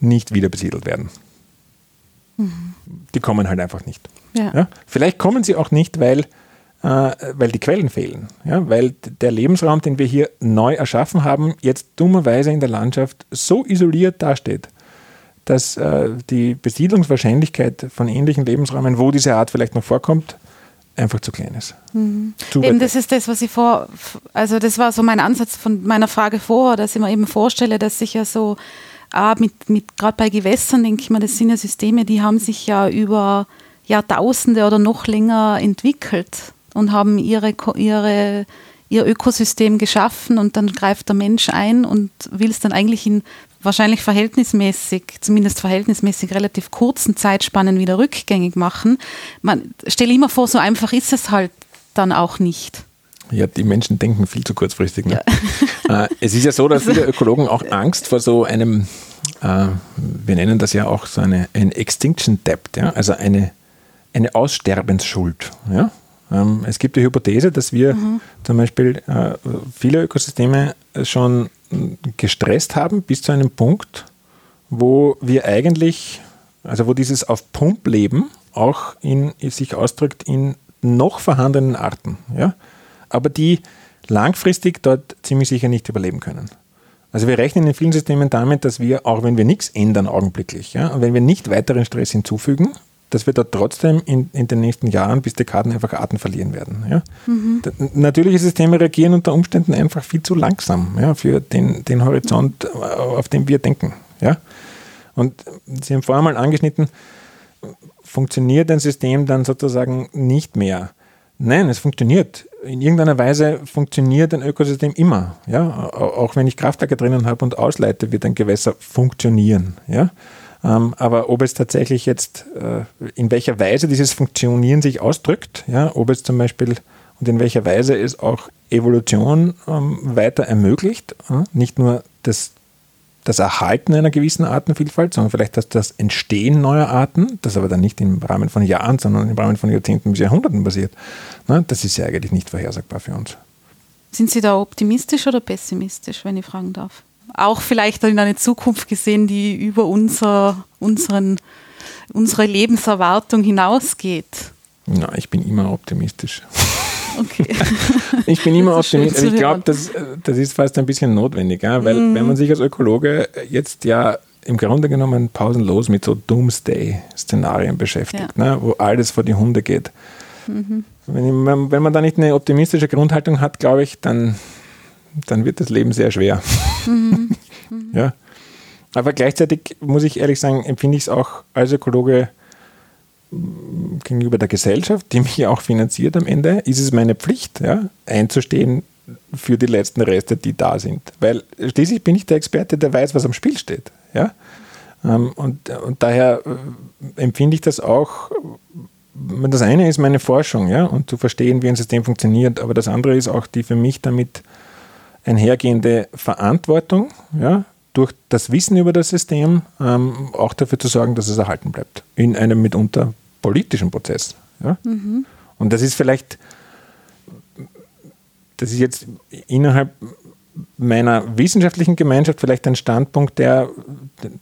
nicht wieder besiedelt werden. Mhm. Die kommen halt einfach nicht. Ja. ja. Vielleicht kommen sie auch nicht, weil, äh, weil die Quellen fehlen. Ja? Weil der Lebensraum, den wir hier neu erschaffen haben, jetzt dummerweise in der Landschaft so isoliert dasteht, dass äh, die Besiedlungswahrscheinlichkeit von ähnlichen Lebensräumen, wo diese Art vielleicht noch vorkommt, einfach zu klein ist. Mhm. Zu eben das ist das, was ich vor, also das war so mein Ansatz von meiner Frage vor, dass ich mir eben vorstelle, dass sich ja so, ah, mit, mit gerade bei Gewässern denke ich mir, das sind ja Systeme, die haben sich ja über Jahrtausende oder noch länger entwickelt und haben ihre, ihre, ihr Ökosystem geschaffen und dann greift der Mensch ein und will es dann eigentlich in wahrscheinlich verhältnismäßig, zumindest verhältnismäßig relativ kurzen Zeitspannen wieder rückgängig machen. Man stelle immer vor, so einfach ist es halt dann auch nicht. Ja, die Menschen denken viel zu kurzfristig. Ne? Ja. Äh, es ist ja so, dass viele Ökologen auch Angst vor so einem, äh, wir nennen das ja auch so eine, ein Extinction Debt, ja? also eine, eine Aussterbensschuld. Ja? Ähm, es gibt die Hypothese, dass wir mhm. zum Beispiel äh, viele Ökosysteme schon gestresst haben bis zu einem Punkt, wo wir eigentlich, also wo dieses auf Pump leben auch in, sich ausdrückt in noch vorhandenen Arten, ja, aber die langfristig dort ziemlich sicher nicht überleben können. Also wir rechnen in vielen Systemen damit, dass wir, auch wenn wir nichts ändern augenblicklich, ja, und wenn wir nicht weiteren Stress hinzufügen, dass wir dort trotzdem in, in den nächsten Jahren bis Dekaden einfach Arten verlieren werden. Ja? Mhm. Natürliche Systeme reagieren unter Umständen einfach viel zu langsam ja, für den, den Horizont, auf den wir denken. Ja? Und Sie haben vorher mal angeschnitten, funktioniert ein System dann sozusagen nicht mehr? Nein, es funktioniert. In irgendeiner Weise funktioniert ein Ökosystem immer. Ja? Auch wenn ich Kraftwerke drinnen habe und ausleite, wird ein Gewässer funktionieren. Ja? Ähm, aber ob es tatsächlich jetzt, äh, in welcher Weise dieses Funktionieren sich ausdrückt, ja, ob es zum Beispiel und in welcher Weise es auch Evolution ähm, weiter ermöglicht, äh, nicht nur das, das Erhalten einer gewissen Artenvielfalt, sondern vielleicht das, das Entstehen neuer Arten, das aber dann nicht im Rahmen von Jahren, sondern im Rahmen von Jahrzehnten bis Jahrhunderten basiert. Ne, das ist ja eigentlich nicht vorhersagbar für uns. Sind Sie da optimistisch oder pessimistisch, wenn ich fragen darf? Auch vielleicht in eine Zukunft gesehen, die über unser, unseren, unsere Lebenserwartung hinausgeht? Na, ich bin immer optimistisch. Okay. ich bin immer optimistisch. Ich glaube, das, das ist fast ein bisschen notwendig, ja? weil mm. wenn man sich als Ökologe jetzt ja im Grunde genommen pausenlos mit so Doomsday-Szenarien beschäftigt, ja. ne? wo alles vor die Hunde geht. Mhm. Wenn, wenn, man da nicht eine optimistische Grundhaltung hat, glaube ich, dann, dann wird das Leben sehr schwer. Mhm. Ja. Aber gleichzeitig muss ich ehrlich sagen, empfinde ich es auch als Ökologe gegenüber der Gesellschaft, die mich auch finanziert am Ende, ist es meine Pflicht, ja, einzustehen für die letzten Reste, die da sind. Weil schließlich bin ich der Experte, der weiß, was am Spiel steht. Ja? Ähm, und, und daher äh, empfinde ich das auch, das eine ist meine Forschung, ja, und zu verstehen, wie ein System funktioniert, aber das andere ist auch die für mich damit einhergehende Verantwortung, ja, durch das Wissen über das System ähm, auch dafür zu sorgen, dass es erhalten bleibt. In einem mitunter politischen Prozess. Ja? Mhm. Und das ist vielleicht, das ist jetzt innerhalb meiner wissenschaftlichen Gemeinschaft vielleicht ein Standpunkt, der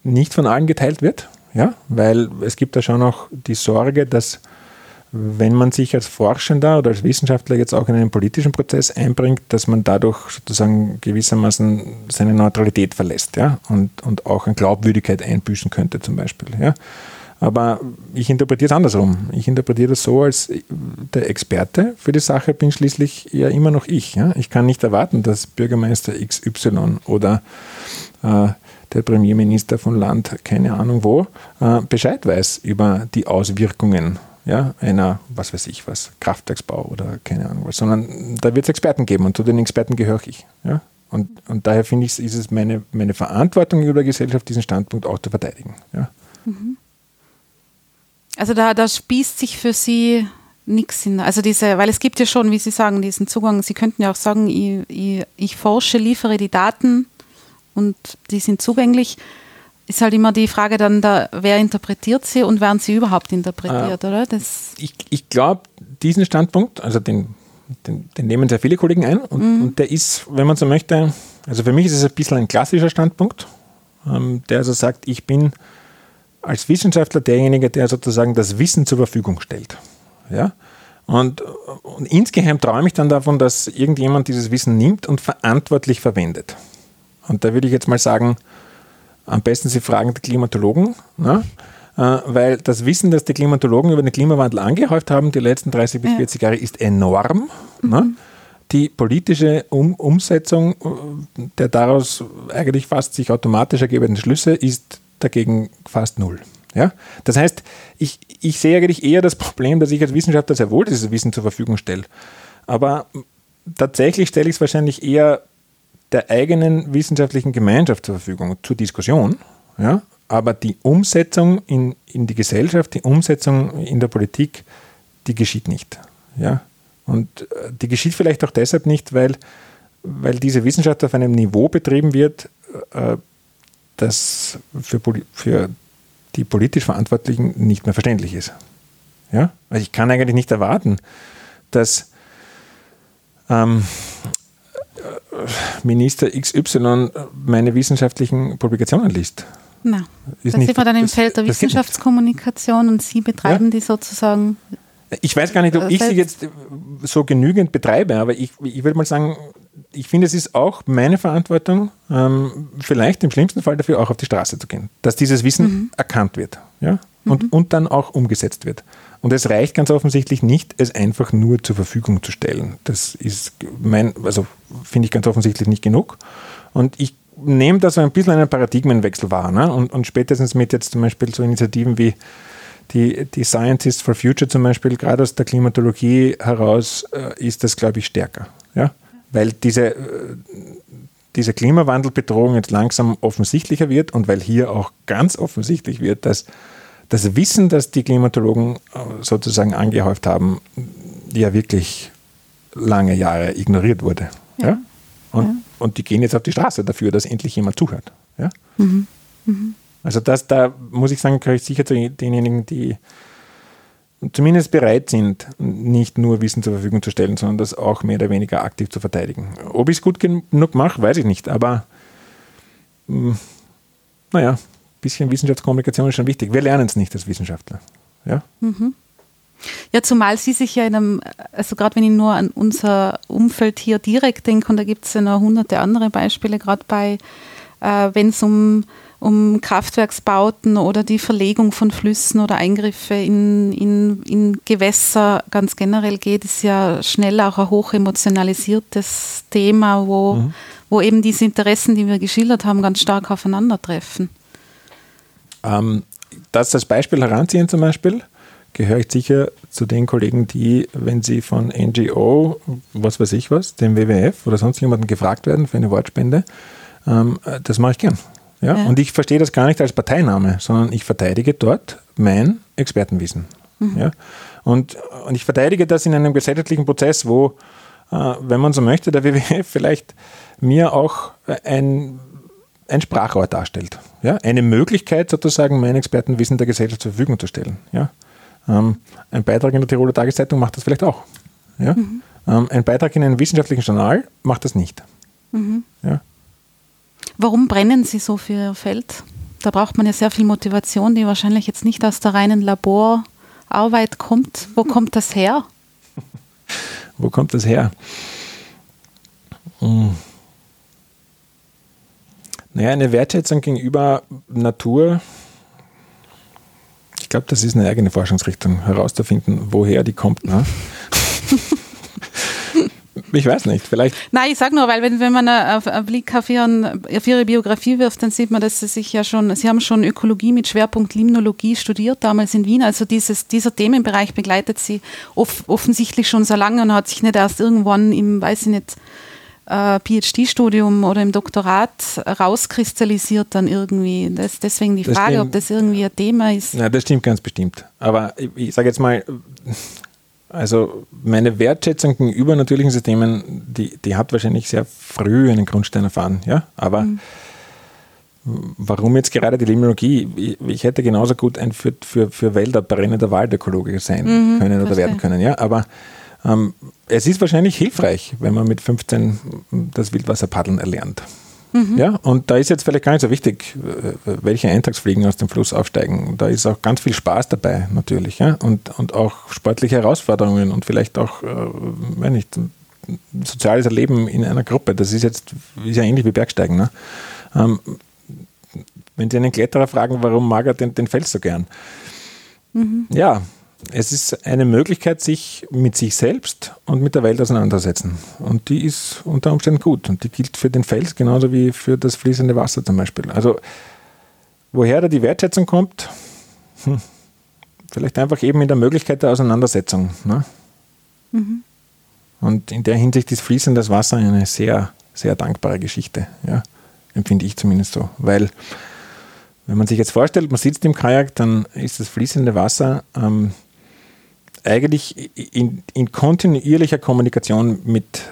nicht von allen geteilt wird, ja? weil es gibt da schon auch die Sorge, dass wenn man sich als Forschender oder als Wissenschaftler jetzt auch in einen politischen Prozess einbringt, dass man dadurch sozusagen gewissermaßen seine Neutralität verlässt ja? und, und auch an Glaubwürdigkeit einbüßen könnte zum Beispiel. Ja? Aber ich interpretiere es andersrum. Ich interpretiere das so, als der Experte für die Sache bin schließlich ja immer noch ich. Ja? Ich kann nicht erwarten, dass Bürgermeister XY oder äh, der Premierminister von Land, keine Ahnung wo, äh, Bescheid weiß über die Auswirkungen ja, einer, was weiß ich was, Kraftwerksbau oder keine Ahnung was, sondern da wird es Experten geben und zu den Experten gehöre ich. Ja? Und, und daher finde ich, ist es meine, meine Verantwortung über der Gesellschaft, diesen Standpunkt auch zu verteidigen. Ja? Mhm. Also da, da spießt sich für Sie nichts hin. Also diese, weil es gibt ja schon, wie Sie sagen, diesen Zugang, Sie könnten ja auch sagen, ich, ich, ich forsche, liefere die Daten und die sind zugänglich ist halt immer die Frage dann, da, wer interpretiert sie und werden sie überhaupt interpretiert, äh, oder? Das ich ich glaube, diesen Standpunkt, also den, den, den, nehmen sehr viele Kollegen ein und, mhm. und, der ist, wenn man so möchte, also für mich ist es ein bisschen ein klassischer Standpunkt, ähm, der also sagt, ich bin als Wissenschaftler derjenige, der sozusagen das Wissen zur Verfügung stellt. Ja? Und, und insgeheim träume ich dann davon, dass irgendjemand dieses Wissen nimmt und verantwortlich verwendet. Und da würde ich jetzt mal sagen, am besten Sie fragen die Klimatologen, ne? äh, weil das Wissen, das die Klimatologen über den Klimawandel angehäuft haben, die letzten 30 bis ja. 40 Jahre, ist enorm. Mhm. Ne? Die politische um Umsetzung äh, der daraus eigentlich fast sich automatisch ergebenden Schlüsse ist dagegen fast null. Ja? Das heißt, ich, ich sehe eigentlich eher das Problem, dass ich als Wissenschaftler sehr wohl dieses Wissen zur Verfügung stelle. Aber tatsächlich stelle ich es wahrscheinlich eher der eigenen wissenschaftlichen Gemeinschaft zur Verfügung, zur Diskussion. Ja? Aber die Umsetzung in, in die Gesellschaft, die Umsetzung in der Politik, die geschieht nicht. Ja? Und äh, die geschieht vielleicht auch deshalb nicht, weil, weil diese Wissenschaft auf einem Niveau betrieben wird, äh, das für, für die politisch Verantwortlichen nicht mehr verständlich ist. Ja? Also ich kann eigentlich nicht erwarten, dass ähm, Minister XY meine wissenschaftlichen Publikationen liest. Na, ist da sind wir dann im das, Feld der Wissenschaftskommunikation und Sie betreiben ja. die sozusagen. Ich weiß gar nicht, ob ich sie jetzt so genügend betreibe, aber ich, ich würde mal sagen, ich finde, es ist auch meine Verantwortung, ähm, vielleicht im schlimmsten Fall dafür auch auf die Straße zu gehen, dass dieses Wissen mhm. erkannt wird ja? Und, mhm. und dann auch umgesetzt wird. Und es reicht ganz offensichtlich nicht, es einfach nur zur Verfügung zu stellen. Das ist mein, also finde ich ganz offensichtlich nicht genug. Und ich nehme da so ein bisschen einen Paradigmenwechsel wahr. Ne? Und, und spätestens mit jetzt zum Beispiel so Initiativen wie die, die Scientists for Future zum Beispiel, gerade aus der Klimatologie heraus, äh, ist das, glaube ich, stärker. Ja? Weil diese, äh, diese Klimawandelbedrohung jetzt langsam offensichtlicher wird und weil hier auch ganz offensichtlich wird, dass das Wissen, das die Klimatologen äh, sozusagen angehäuft haben, ja wirklich lange Jahre ignoriert wurde. Ja. ja? Und, ja. und die gehen jetzt auf die Straße dafür, dass endlich jemand zuhört. Ja? Mhm. Mhm. Also das, da muss ich sagen, gehöre ich sicher zu denjenigen, die zumindest bereit sind, nicht nur Wissen zur Verfügung zu stellen, sondern das auch mehr oder weniger aktiv zu verteidigen. Ob ich es gut genug mache, weiß ich nicht, aber mh, hm, naja, bisschen Wissenschaftskommunikation ist schon wichtig. Wir lernen es nicht als Wissenschaftler. Ja? Mhm. Ja, zumal Sie sich ja in einem, also gerade wenn ich nur an unser Umfeld hier direkt denke, und da gibt es ja noch hunderte andere Beispiele, gerade bei, äh, wenn es um um Kraftwerksbauten oder die Verlegung von Flüssen oder Eingriffe in, in, in Gewässer ganz generell geht, ist ja schnell auch ein hochemotionalisiertes Thema, wo, mhm. wo eben diese Interessen, die wir geschildert haben, ganz stark aufeinandertreffen. Ähm, das als Beispiel heranziehen zum Beispiel, gehöre ich sicher zu den Kollegen, die, wenn sie von NGO, was weiß ich was, dem WWF oder sonst jemanden gefragt werden für eine Wortspende, ähm, das mache ich gern. Ja? ja? Und ich verstehe das gar nicht als Parteinahme, sondern ich verteidige dort mein Expertenwissen. Mhm. Ja? Und, und ich verteidige das in einem gesellschaftlichen Prozess, wo, äh, wenn man so möchte, der WWF vielleicht mir auch ein, ein Sprachrohr darstellt. Ja? Eine Möglichkeit, sozusagen mein Expertenwissen der Gesellschaft zur Verfügung zu stellen. Ja? Ähm, ein Beitrag in der Tiroler Tageszeitung macht das vielleicht auch. Ja? Mhm. Ähm, ein Beitrag in einem wissenschaftlichen Journal macht das nicht. Mhm. Ja? Warum brennen Sie so für Ihr Feld? Da braucht man ja sehr viel Motivation, die wahrscheinlich jetzt nicht aus der reinen Laborarbeit kommt. Wo kommt das her? Wo kommt das her? Hm. Naja, eine Wertschätzung gegenüber Natur. Ich glaube, das ist eine eigene Forschungsrichtung, herauszufinden, woher die kommt. Ne? Ich weiß nicht, vielleicht. Nein, ich sage nur, weil wenn, wenn man einen Blick auf, ihren, auf Ihre Biografie wirft, dann sieht man, dass Sie sich ja schon, Sie haben schon Ökologie mit Schwerpunkt Limnologie studiert, damals in Wien. Also dieses, dieser Themenbereich begleitet Sie off offensichtlich schon sehr lange und hat sich nicht erst irgendwann im, weiß ich nicht, äh, PhD-Studium oder im Doktorat rauskristallisiert dann irgendwie. Das, deswegen die Frage, ob das irgendwie ein Thema ist. Ja, das stimmt ganz bestimmt. Aber ich, ich sage jetzt mal, also meine Wertschätzung gegenüber natürlichen Systemen, die, die hat wahrscheinlich sehr früh einen Grundstein erfahren, ja. Aber mhm. warum jetzt gerade die Limnologie? Ich, ich, hätte genauso gut ein für, für, für Wälder brennender Waldökologe sein mhm, können oder verstehe. werden können, ja. Aber ähm, es ist wahrscheinlich hilfreich, wenn man mit 15 das Wildwasserpaddeln erlernt. Mhm. Ja, und da ist jetzt vielleicht gar nicht so wichtig, äh, welche Eintagsfliegen aus dem Fluss aufsteigen. Da ist auch ganz viel Spaß dabei, natürlich. Ja? Und, und auch sportliche Herausforderungen und vielleicht auch, äh, wenn nicht, soziales Erleben in einer Gruppe. Das ist jetzt ist ja ähnlich wie Bergsteigen. Ne? Ähm, wenn Sie einen Kletterer fragen, warum mag er den, den Fels so gern? Mhm. Ja, es ist eine Möglichkeit, sich mit sich selbst und mit der Welt auseinandersetzen. Und die ist unter Umständen gut. Und die gilt für den Fels genauso wie für das fließende Wasser zum Beispiel. Also, woher da die Wertschätzung kommt, hm, vielleicht einfach eben in der Möglichkeit der Auseinandersetzung. Ne? Mhm. Und in der Hinsicht ist fließendes Wasser eine sehr, sehr dankbare Geschichte. Ja? Empfinde ich zumindest so. Weil, wenn man sich jetzt vorstellt, man sitzt im Kajak, dann ist das fließende Wasser ähm, eigentlich in, in kontinuierlicher Kommunikation mit,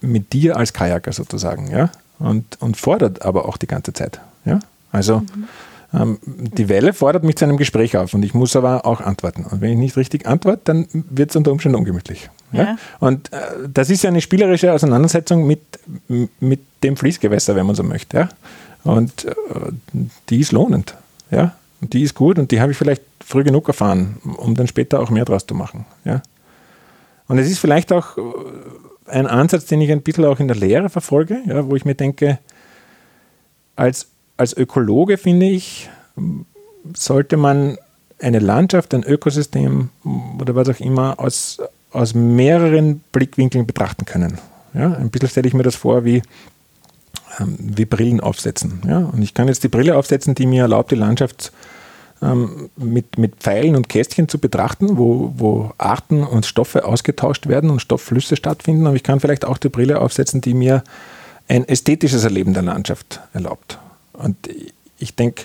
mit dir als Kajaker sozusagen, ja, und, und fordert aber auch die ganze Zeit, ja. Also mhm. ähm, die Welle fordert mich zu einem Gespräch auf und ich muss aber auch antworten. Und wenn ich nicht richtig antworte, dann wird es unter Umständen ungemütlich. Ja? ja. Und äh, das ist ja eine spielerische Auseinandersetzung mit, mit dem Fließgewässer, wenn man so möchte, ja. Und äh, die ist lohnend, ja. Die ist gut und die habe ich vielleicht früh genug erfahren, um dann später auch mehr draus zu machen. Ja? Und es ist vielleicht auch äh, ein Ansatz, den ich ein bisschen auch in der Lehre verfolge, ja, wo ich mir denke, als, als Ökologe finde ich, sollte man eine Landschaft, ein Ökosystem oder was auch immer aus, aus mehreren Blickwinkeln betrachten können. Ja, ein bisschen stelle ich mir das vor wie, ähm, wie Brillen aufsetzen. Ja? Und ich kann jetzt die Brille aufsetzen, die mir erlaubt, die Landschaft ähm, mit, mit Pfeilen und Kästchen zu betrachten, wo, wo Arten und Stoffe ausgetauscht werden und Stoffflüsse stattfinden. Aber ich kann vielleicht auch die Brille aufsetzen, die mir ein ästhetisches Erleben der Landschaft erlaubt. Und ich denke,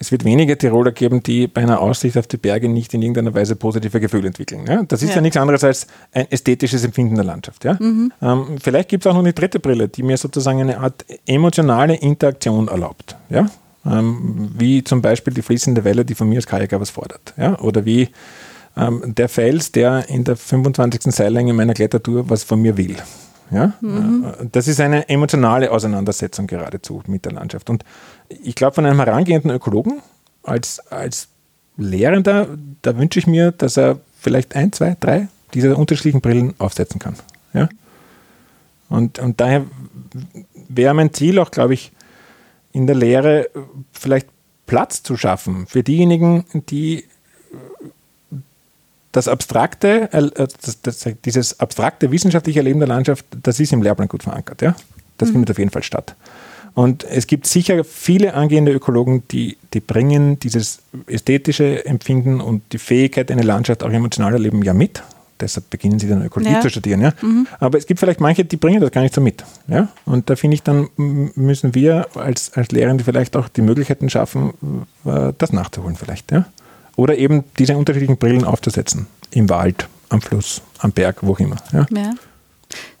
es wird wenige Tiroler geben, die bei einer Aussicht auf die Berge nicht in irgendeiner Weise positive Gefühle entwickeln. Ja? Das ist ja. ja nichts anderes als ein ästhetisches Empfinden der Landschaft. Ja? Mhm. Ähm, vielleicht gibt es auch noch eine dritte Brille, die mir sozusagen eine Art emotionale Interaktion erlaubt. Ja? Ähm, wie zum Beispiel die fließende Welle, die von mir als Kajaker was fordert. Ja? Oder wie ähm, der Fels, der in der 25. Seillänge meiner Klettertour was von mir will. Ja? Mhm. Äh, das ist eine emotionale Auseinandersetzung geradezu mit der Landschaft. Und ich glaube, von einem herangehenden Ökologen als, als Lehrender, da wünsche ich mir, dass er vielleicht ein, zwei, drei dieser unterschiedlichen Brillen aufsetzen kann. Ja? Und, und daher wäre mein Ziel auch, glaube ich, in der Lehre vielleicht Platz zu schaffen für diejenigen, die das abstrakte, äh, das, das, dieses abstrakte wissenschaftliche Erleben der Landschaft, das ist im Lehrplan gut verankert. Ja? Das mhm. findet auf jeden Fall statt. Und es gibt sicher viele angehende Ökologen, die, die bringen dieses ästhetische Empfinden und die Fähigkeit, eine Landschaft auch emotional erleben, ja mit. Deshalb beginnen sie dann Ökologie ja. zu studieren. Ja? Mhm. Aber es gibt vielleicht manche, die bringen das gar nicht so mit. Ja? Und da finde ich, dann müssen wir als, als Lehrende vielleicht auch die Möglichkeiten schaffen, äh, das nachzuholen vielleicht. Ja? Oder eben diese unterschiedlichen Brillen aufzusetzen. Im Wald, am Fluss, am Berg, wo auch immer. Ja. ja.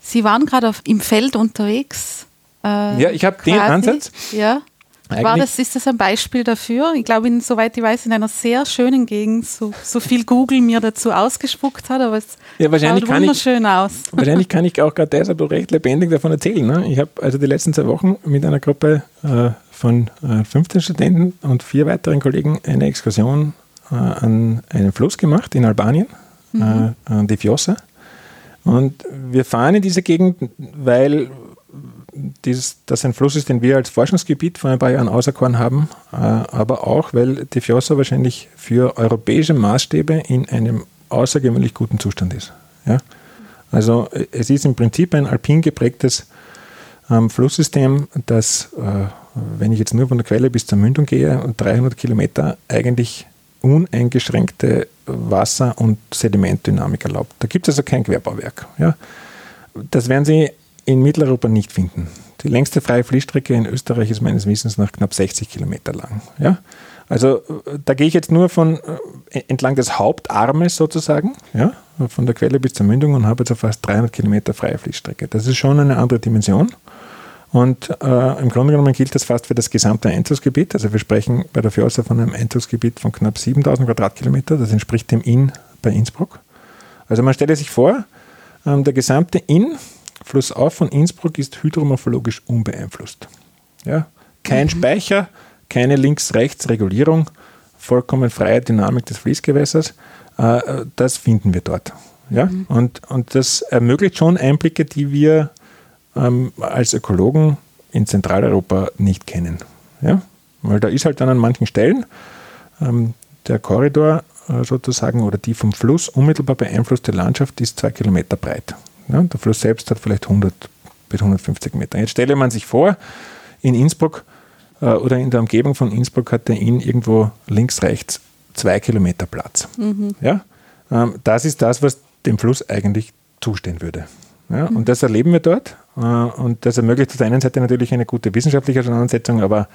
Sie waren gerade im Feld unterwegs. Äh, ja, ich habe den Ansatz. Ja. War das, ist das ein Beispiel dafür? Ich glaube, in, soweit ich weiß, in einer sehr schönen Gegend, so, so viel Google mir dazu ausgespuckt hat, aber es ja, wahrscheinlich schaut wunderschön ich, aus. Wahrscheinlich kann ich auch gerade deshalb recht lebendig davon erzählen. Ne? Ich habe also die letzten zwei Wochen mit einer Gruppe äh, von äh, 15 Studenten und vier weiteren Kollegen eine Exkursion äh, an einen Fluss gemacht in Albanien, mhm. Äh, an die Fiossa. Und wir fahren in diese Gegend, weil dieses, das ein Fluss ist, den wir als Forschungsgebiet vor ein paar Jahren auserkoren haben, äh, aber auch, weil die Fiossa wahrscheinlich für europäische Maßstäbe in einem außergewöhnlich guten Zustand ist. Ja? Also es ist im Prinzip ein alpin geprägtes ähm, Flusssystem, das, äh, wenn ich jetzt nur von der Quelle bis zur Mündung gehe, 300 Kilometer eigentlich uneingeschränkte Wasser- und Sedimentdynamik erlaubt. Da gibt es also kein Querbauwerk. Ja? Das werden Sie in Mitteleuropa nicht finden. Die längste freie Fließstrecke in Österreich ist meines Wissens nach knapp 60 Kilometer lang. Ja? Also da gehe ich jetzt nur von äh, entlang des Hauptarmes sozusagen, ja, von der Quelle bis zur Mündung und habe jetzt fast 300 Kilometer freie Fließstrecke. Das ist schon eine andere Dimension. Und äh, im Grunde genommen gilt das fast für das gesamte Einzugsgebiet. Also wir sprechen bei der Fjorsa von einem Einzugsgebiet von knapp 7000 Quadratkilometer. Das entspricht dem Inn bei Innsbruck. Also man stelle sich vor, ähm, der gesamte Inn Flussauf von Innsbruck ist hydromorphologisch unbeeinflusst. Ja? Kein mhm. Speicher, keine Links-Rechts-Regulierung, vollkommen freie Dynamik des Fließgewässers. Äh, das finden wir dort. Ja? Mhm. Und, und das ermöglicht schon Einblicke, die wir ähm, als Ökologen in Zentraleuropa nicht kennen. Ja? Weil da ist halt dann an manchen Stellen ähm, der Korridor äh, sozusagen oder die vom Fluss unmittelbar beeinflusste Landschaft ist zwei Kilometer breit. Ja, der Fluss selbst hat vielleicht 100 bis 150 Meter. Jetzt stelle man sich vor, in Innsbruck äh, oder in der Umgebung von Innsbruck hat der Inn irgendwo links, rechts zwei Kilometer Platz. Mhm. Ja? Ähm, das ist das, was dem Fluss eigentlich zustehen würde. Ja? Mhm. Und das erleben wir dort. Äh, und das ermöglicht auf der einen Seite natürlich eine gute wissenschaftliche Auseinandersetzung, aber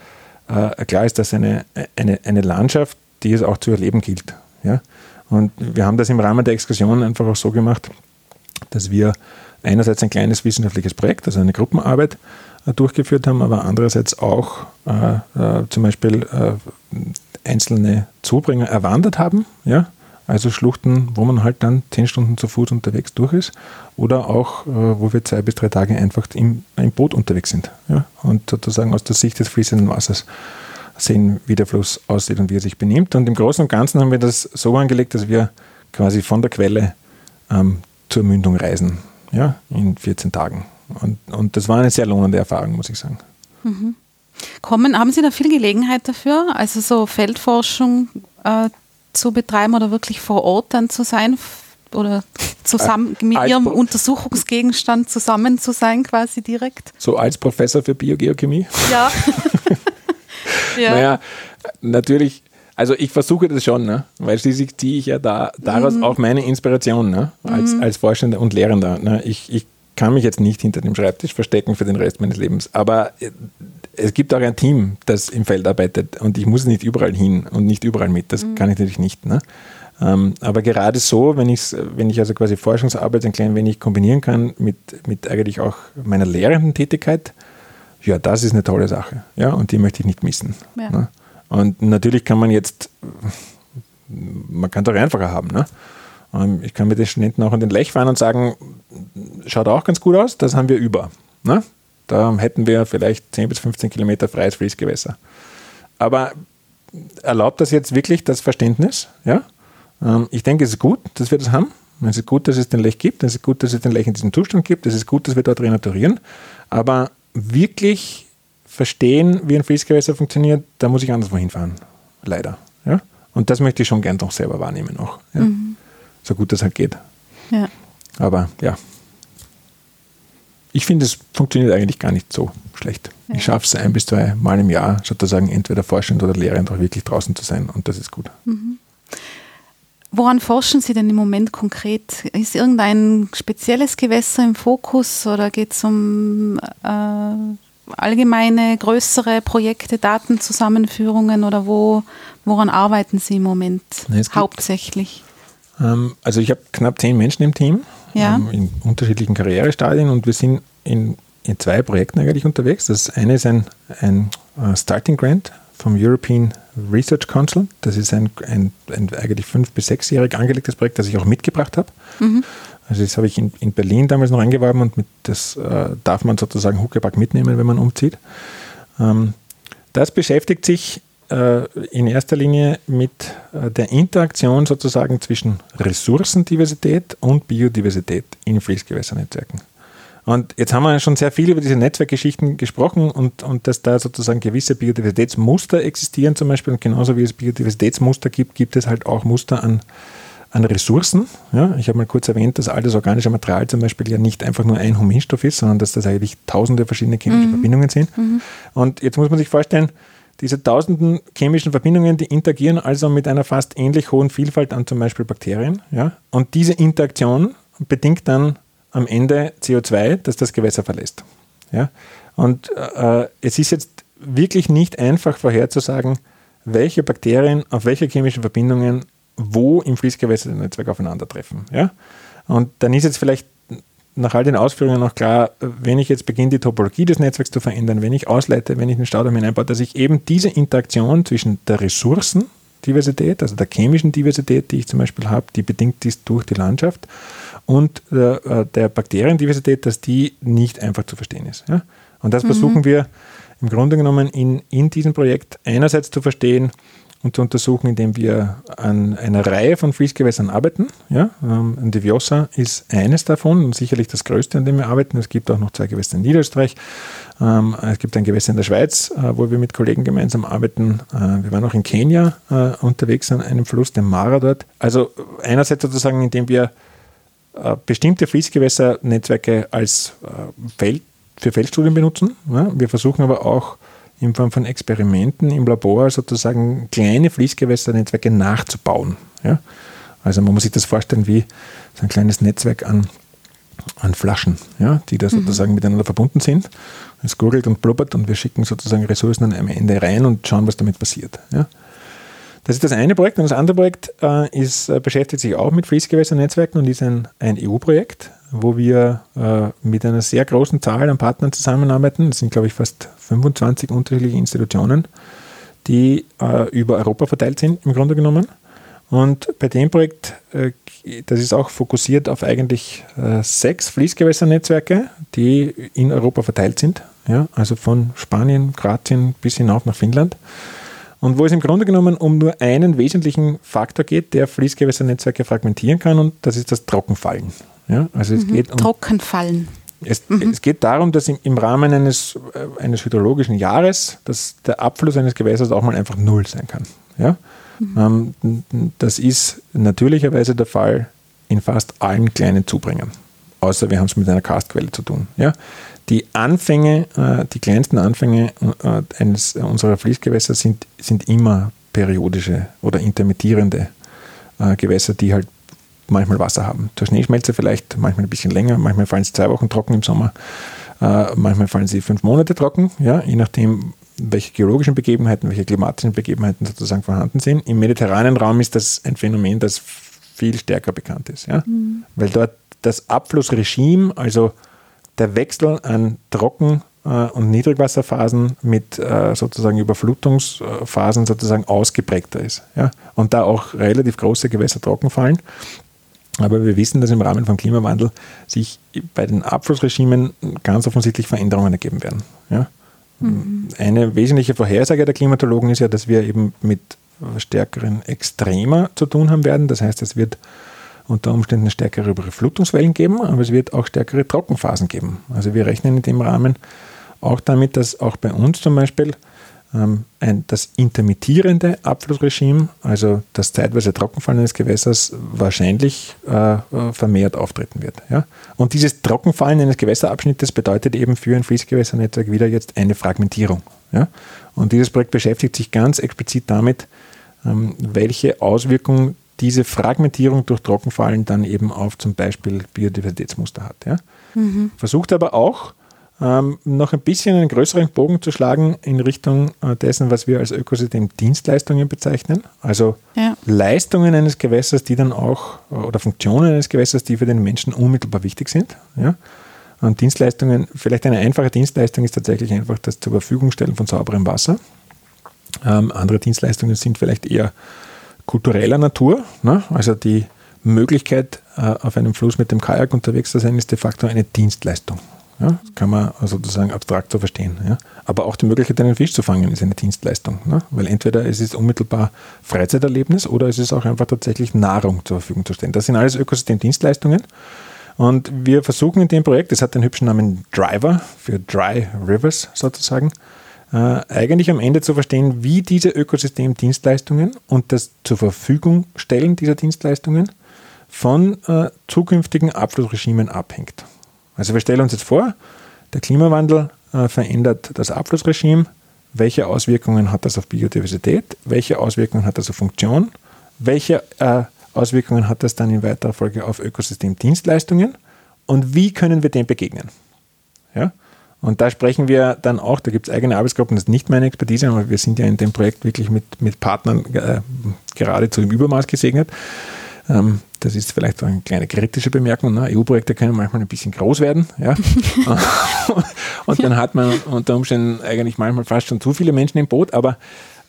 äh, klar ist das eine, eine, eine Landschaft, die es auch zu erleben gilt. Ja? Und wir haben das im Rahmen der Exkursion einfach auch so gemacht, dass wir einerseits ein kleines wissenschaftliches Projekt, also eine Gruppenarbeit, äh, durchgeführt haben, aber andererseits auch äh, äh, zum Beispiel äh, einzelne Zubringer erwandert haben, ja, also Schluchten, wo man halt dann zehn Stunden zu Fuß unterwegs durch ist, oder auch, äh, wo wir zwei bis drei Tage einfach im, im Boot unterwegs sind ja, und sozusagen aus der Sicht des fließenden Wassers sehen, wie der Fluss aussieht und wie er sich benimmt. Und im Großen und Ganzen haben wir das so angelegt, dass wir quasi von der Quelle ähm, zur Mündung reisen, ja, in 14 Tagen. Und, und das war eine sehr lohnende Erfahrung, muss ich sagen. Mhm. Kommen, haben Sie da viel Gelegenheit dafür, also so Feldforschung äh, zu betreiben oder wirklich vor Ort dann zu sein oder zusammen äh, mit Ihrem Pro Untersuchungsgegenstand zusammen zu sein, quasi direkt? So als Professor für Biogeochemie? Ja. ja. Naja, natürlich also ich versuche das schon, ne? weil schließlich ziehe ich ja da, daraus mhm. auch meine Inspiration ne? als, mhm. als Forschender und Lehrender. Ne? Ich, ich kann mich jetzt nicht hinter dem Schreibtisch verstecken für den Rest meines Lebens. Aber äh, es gibt auch ein Team, das im Feld arbeitet und ich muss nicht überall hin und nicht überall mit. Das mhm. kann ich natürlich nicht. Ne? Ähm, aber gerade so, wenn, wenn ich also quasi Forschungsarbeit ein klein wenig kombinieren kann mit, mit eigentlich auch meiner lehrenden Tätigkeit, ja, das ist eine tolle Sache. Ja, und die möchte ich nicht missen. Ja. Ne? Und natürlich kann man jetzt, man kann es auch einfacher haben. Ne? Ähm, ich kann mit den Studenten auch in den Lech fahren und sagen, schaut auch ganz gut aus, das haben wir über. Ne? Da hätten wir vielleicht 10 bis 15 Kilometer freies Fließgewässer. Aber erlaubt das jetzt wirklich das Verständnis? Ja? Ähm, ich denke, es ist gut, dass wir das haben. Es ist gut, dass es den Lech gibt. Es ist gut, dass es den Lech in diesem Zustand gibt. Es ist gut, dass wir dort renaturieren. Aber wirklich verstehen, wie ein Fließgewässer funktioniert, da muss ich anderswo hinfahren. Leider. Ja? Und das möchte ich schon gern doch selber wahrnehmen auch. Ja? Mhm. So gut das halt geht. Ja. Aber ja. Ich finde, es funktioniert eigentlich gar nicht so schlecht. Ja. Ich schaffe es ein bis zwei Mal im Jahr, sozusagen entweder forschend oder lehrend auch wirklich draußen zu sein und das ist gut. Mhm. Woran forschen Sie denn im Moment konkret? Ist irgendein spezielles Gewässer im Fokus oder geht es um äh, allgemeine, größere Projekte, Datenzusammenführungen oder wo, woran arbeiten Sie im Moment nee, hauptsächlich? Ähm, also ich habe knapp zehn Menschen im Team ja. ähm, in unterschiedlichen Karrierestadien und wir sind in, in zwei Projekten eigentlich unterwegs. Das eine ist ein, ein uh, Starting Grant vom European Research Council. Das ist ein, ein, ein eigentlich fünf- bis sechsjährig angelegtes Projekt, das ich auch mitgebracht habe. Mhm. Also das habe ich in, in, Berlin damals noch eingeworben und mit, das äh, darf man sozusagen Huckepack mitnehmen, wenn man umzieht. Ähm, das beschäftigt sich äh, in erster Linie mit äh, der Interaktion sozusagen zwischen Ressourcendiversität und Biodiversität in Fließgewässernetzwerken. Und jetzt haben wir schon sehr viel über diese Netzwerkgeschichten gesprochen und, und dass da sozusagen gewisse Biodiversitätsmuster existieren zum Beispiel. Und genauso wie es Biodiversitätsmuster gibt, gibt es halt auch Muster an, an Ressourcen. Ja, ich habe mal kurz erwähnt, dass all das organische Material zum Beispiel ja nicht einfach nur ein Huminstoff ist, sondern dass das eigentlich tausende verschiedene chemische mhm. Verbindungen sind. Mhm. Und jetzt muss man sich vorstellen, diese tausenden chemischen Verbindungen, die interagieren also mit einer fast ähnlich hohen Vielfalt an zum Beispiel Bakterien. Ja? Und diese Interaktion bedingt dann am Ende CO2, das das Gewässer verlässt. Ja? Und äh, es ist jetzt wirklich nicht einfach vorherzusagen, welche Bakterien auf welche chemischen Verbindungen wo im Fließgewässernetzwerk aufeinandertreffen. Ja? Und dann ist jetzt vielleicht nach all den Ausführungen noch klar, wenn ich jetzt beginne, die Topologie des Netzwerks zu verändern, wenn ich ausleite, wenn ich einen Staudamm hineinbaue, dass ich eben diese Interaktion zwischen der Ressourcendiversität, also der chemischen Diversität, die ich zum Beispiel habe, die bedingt ist durch die Landschaft, und der, äh, der Bakteriendiversität, dass die nicht einfach zu verstehen ist. Ja? Und das mhm. versuchen wir im Grunde genommen in, in diesem Projekt einerseits zu verstehen und zu untersuchen, indem wir an einer Reihe von Fließgewässern arbeiten. Ja? Ähm, die Viosa ist eines davon und sicherlich das größte, an dem wir arbeiten. Es gibt auch noch zwei Gewässer in Niederösterreich. Ähm, es gibt ein Gewässer in der Schweiz, äh, wo wir mit Kollegen gemeinsam arbeiten. Äh, wir waren auch in Kenia äh, unterwegs an einem Fluss, dem Mara dort. Also einerseits sozusagen, indem wir äh, bestimmte Fließgewässernetzwerke als äh, Feld, für Feldstudien benutzen. Wir versuchen aber auch in Form von Experimenten im Labor sozusagen kleine Fließgewässernetzwerke nachzubauen. Also man muss sich das vorstellen wie so ein kleines Netzwerk an, an Flaschen, ja, die da mhm. sozusagen mhm. miteinander verbunden sind. Es gurgelt und blubbert und wir schicken sozusagen Ressourcen am Ende rein und schauen, was damit passiert. Ja. Das ist das eine Projekt. Und das andere Projekt äh, ist, äh, beschäftigt sich auch mit Fließgewässernetzwerken und ist ein, ein EU-Projekt, wo wir äh, mit einer sehr großen Zahl an Partnern zusammenarbeiten. Das sind, glaube ich, fast 25 unterschiedliche Institutionen, die äh, über Europa verteilt sind, im Grunde genommen. Und bei dem Projekt, äh, das ist auch fokussiert auf eigentlich äh, sechs Fließgewässernetzwerke, die in Europa verteilt sind. Ja, also von Spanien, Kroatien bis hinauf nach Finnland und wo es im Grunde genommen um nur einen wesentlichen Faktor geht, der Fließgewässernetzwerke fragmentieren kann und das ist das Trockenfallen. Ja, also es mhm. geht um Trockenfallen. Es, mhm. es, geht darum, dass im, im Rahmen eines, äh, eines hydrologischen Jahres dass der Abfluss eines Gewässers auch mal einfach null sein kann. Ja? Mhm. Ähm, das ist natürlicherweise der Fall in fast allen kleinen Zubringern. Außer wir haben es mit einer Karstquelle zu tun. Ja? Die Anfänge, äh, die kleinsten Anfänge äh, eines unserer Fließgewässer sind, sind immer periodische oder intermittierende äh, Gewässer, die halt manchmal Wasser haben. Zur Schneeschmelze vielleicht manchmal ein bisschen länger, manchmal fallen sie zwei Wochen trocken im Sommer, äh, manchmal fallen sie fünf Monate trocken, ja, je nachdem, welche geologischen Begebenheiten, welche klimatischen Begebenheiten sozusagen vorhanden sind. Im mediterranen Raum ist das ein Phänomen, das viel stärker bekannt ist, ja? Mhm. weil dort das Abflussregime, also der Wechsel an Trocken- äh, und Niedrigwasserphasen mit äh, sozusagen Überflutungsphasen sozusagen ausgeprägter ist. Ja? Und da auch relativ große Gewässer trocken fallen. Aber wir wissen, dass im Rahmen vom Klimawandel sich bei den Abflussregimen ganz offensichtlich Veränderungen ergeben werden. Ja? Mhm. Eine wesentliche Vorhersage der Klimatologen ist ja, dass wir eben mit stärkeren Extremer zu tun haben werden. Das heißt, es wird unter Umständen stärkere Überflutungswellen geben, aber es wird auch stärkere Trockenphasen geben. Also wir rechnen in dem Rahmen auch damit, dass auch bei uns zum Beispiel ähm, ein, das intermittierende Abflussregime, also das zeitweise Trockenfallen eines Gewässers, wahrscheinlich äh, äh, vermehrt auftreten wird. Ja? Und dieses Trockenfallen eines Gewässerabschnittes bedeutet eben für ein Fließgewässernetzwerk wieder jetzt eine Fragmentierung. Ja? Und dieses Projekt beschäftigt sich ganz explizit damit, ähm, welche Auswirkungen diese Fragmentierung durch Trockenfallen dann eben auf zum Beispiel Biodiversitätsmuster hat. Ja? Mhm. Versucht aber auch, ähm, noch ein bisschen einen größeren Bogen zu schlagen in Richtung äh, dessen, was wir als Ökosystemdienstleistungen bezeichnen. Also ja. Leistungen eines Gewässers, die dann auch, oder Funktionen eines Gewässers, die für den Menschen unmittelbar wichtig sind. Ja? Und Dienstleistungen, vielleicht eine einfache Dienstleistung ist tatsächlich einfach das zur Verfügung stellen von sauberem Wasser. Ähm, andere Dienstleistungen sind vielleicht eher kultureller Natur. Ne? Also die Möglichkeit, äh, auf einem Fluss mit dem Kajak unterwegs zu sein, ist de facto eine Dienstleistung. Ja? Das kann man sozusagen abstrakt so verstehen. Ja? Aber auch die Möglichkeit, einen Fisch zu fangen, ist eine Dienstleistung. Ne? Weil entweder es ist unmittelbar Freizeiterlebnis oder es ist auch einfach tatsächlich Nahrung zur Verfügung zu stellen. Das sind alles Ökosystemdienstleistungen. Und wir versuchen in dem Projekt, das hat den hübschen Namen Driver für Dry Rivers sozusagen, äh, eigentlich am Ende zu verstehen, wie diese Ökosystemdienstleistungen und das zur Verfügung stellen dieser Dienstleistungen von äh, zukünftigen Abflussregimen abhängt. Also wir stellen uns jetzt vor, der Klimawandel äh, verändert das Abflussregime. Welche Auswirkungen hat das auf Biodiversität? Welche Auswirkungen hat das auf Funktion? Welche äh, Auswirkungen hat das dann in weiterer Folge auf Ökosystemdienstleistungen? Und wie können wir dem begegnen? Ja? Und da sprechen wir dann auch, da gibt es eigene Arbeitsgruppen, das ist nicht meine Expertise, aber wir sind ja in dem Projekt wirklich mit, mit Partnern äh, geradezu im Übermaß gesegnet. Ähm, das ist vielleicht eine kleine kritische Bemerkung. Ne? EU-Projekte können manchmal ein bisschen groß werden. Ja? und dann hat man unter Umständen eigentlich manchmal fast schon zu viele Menschen im Boot. Aber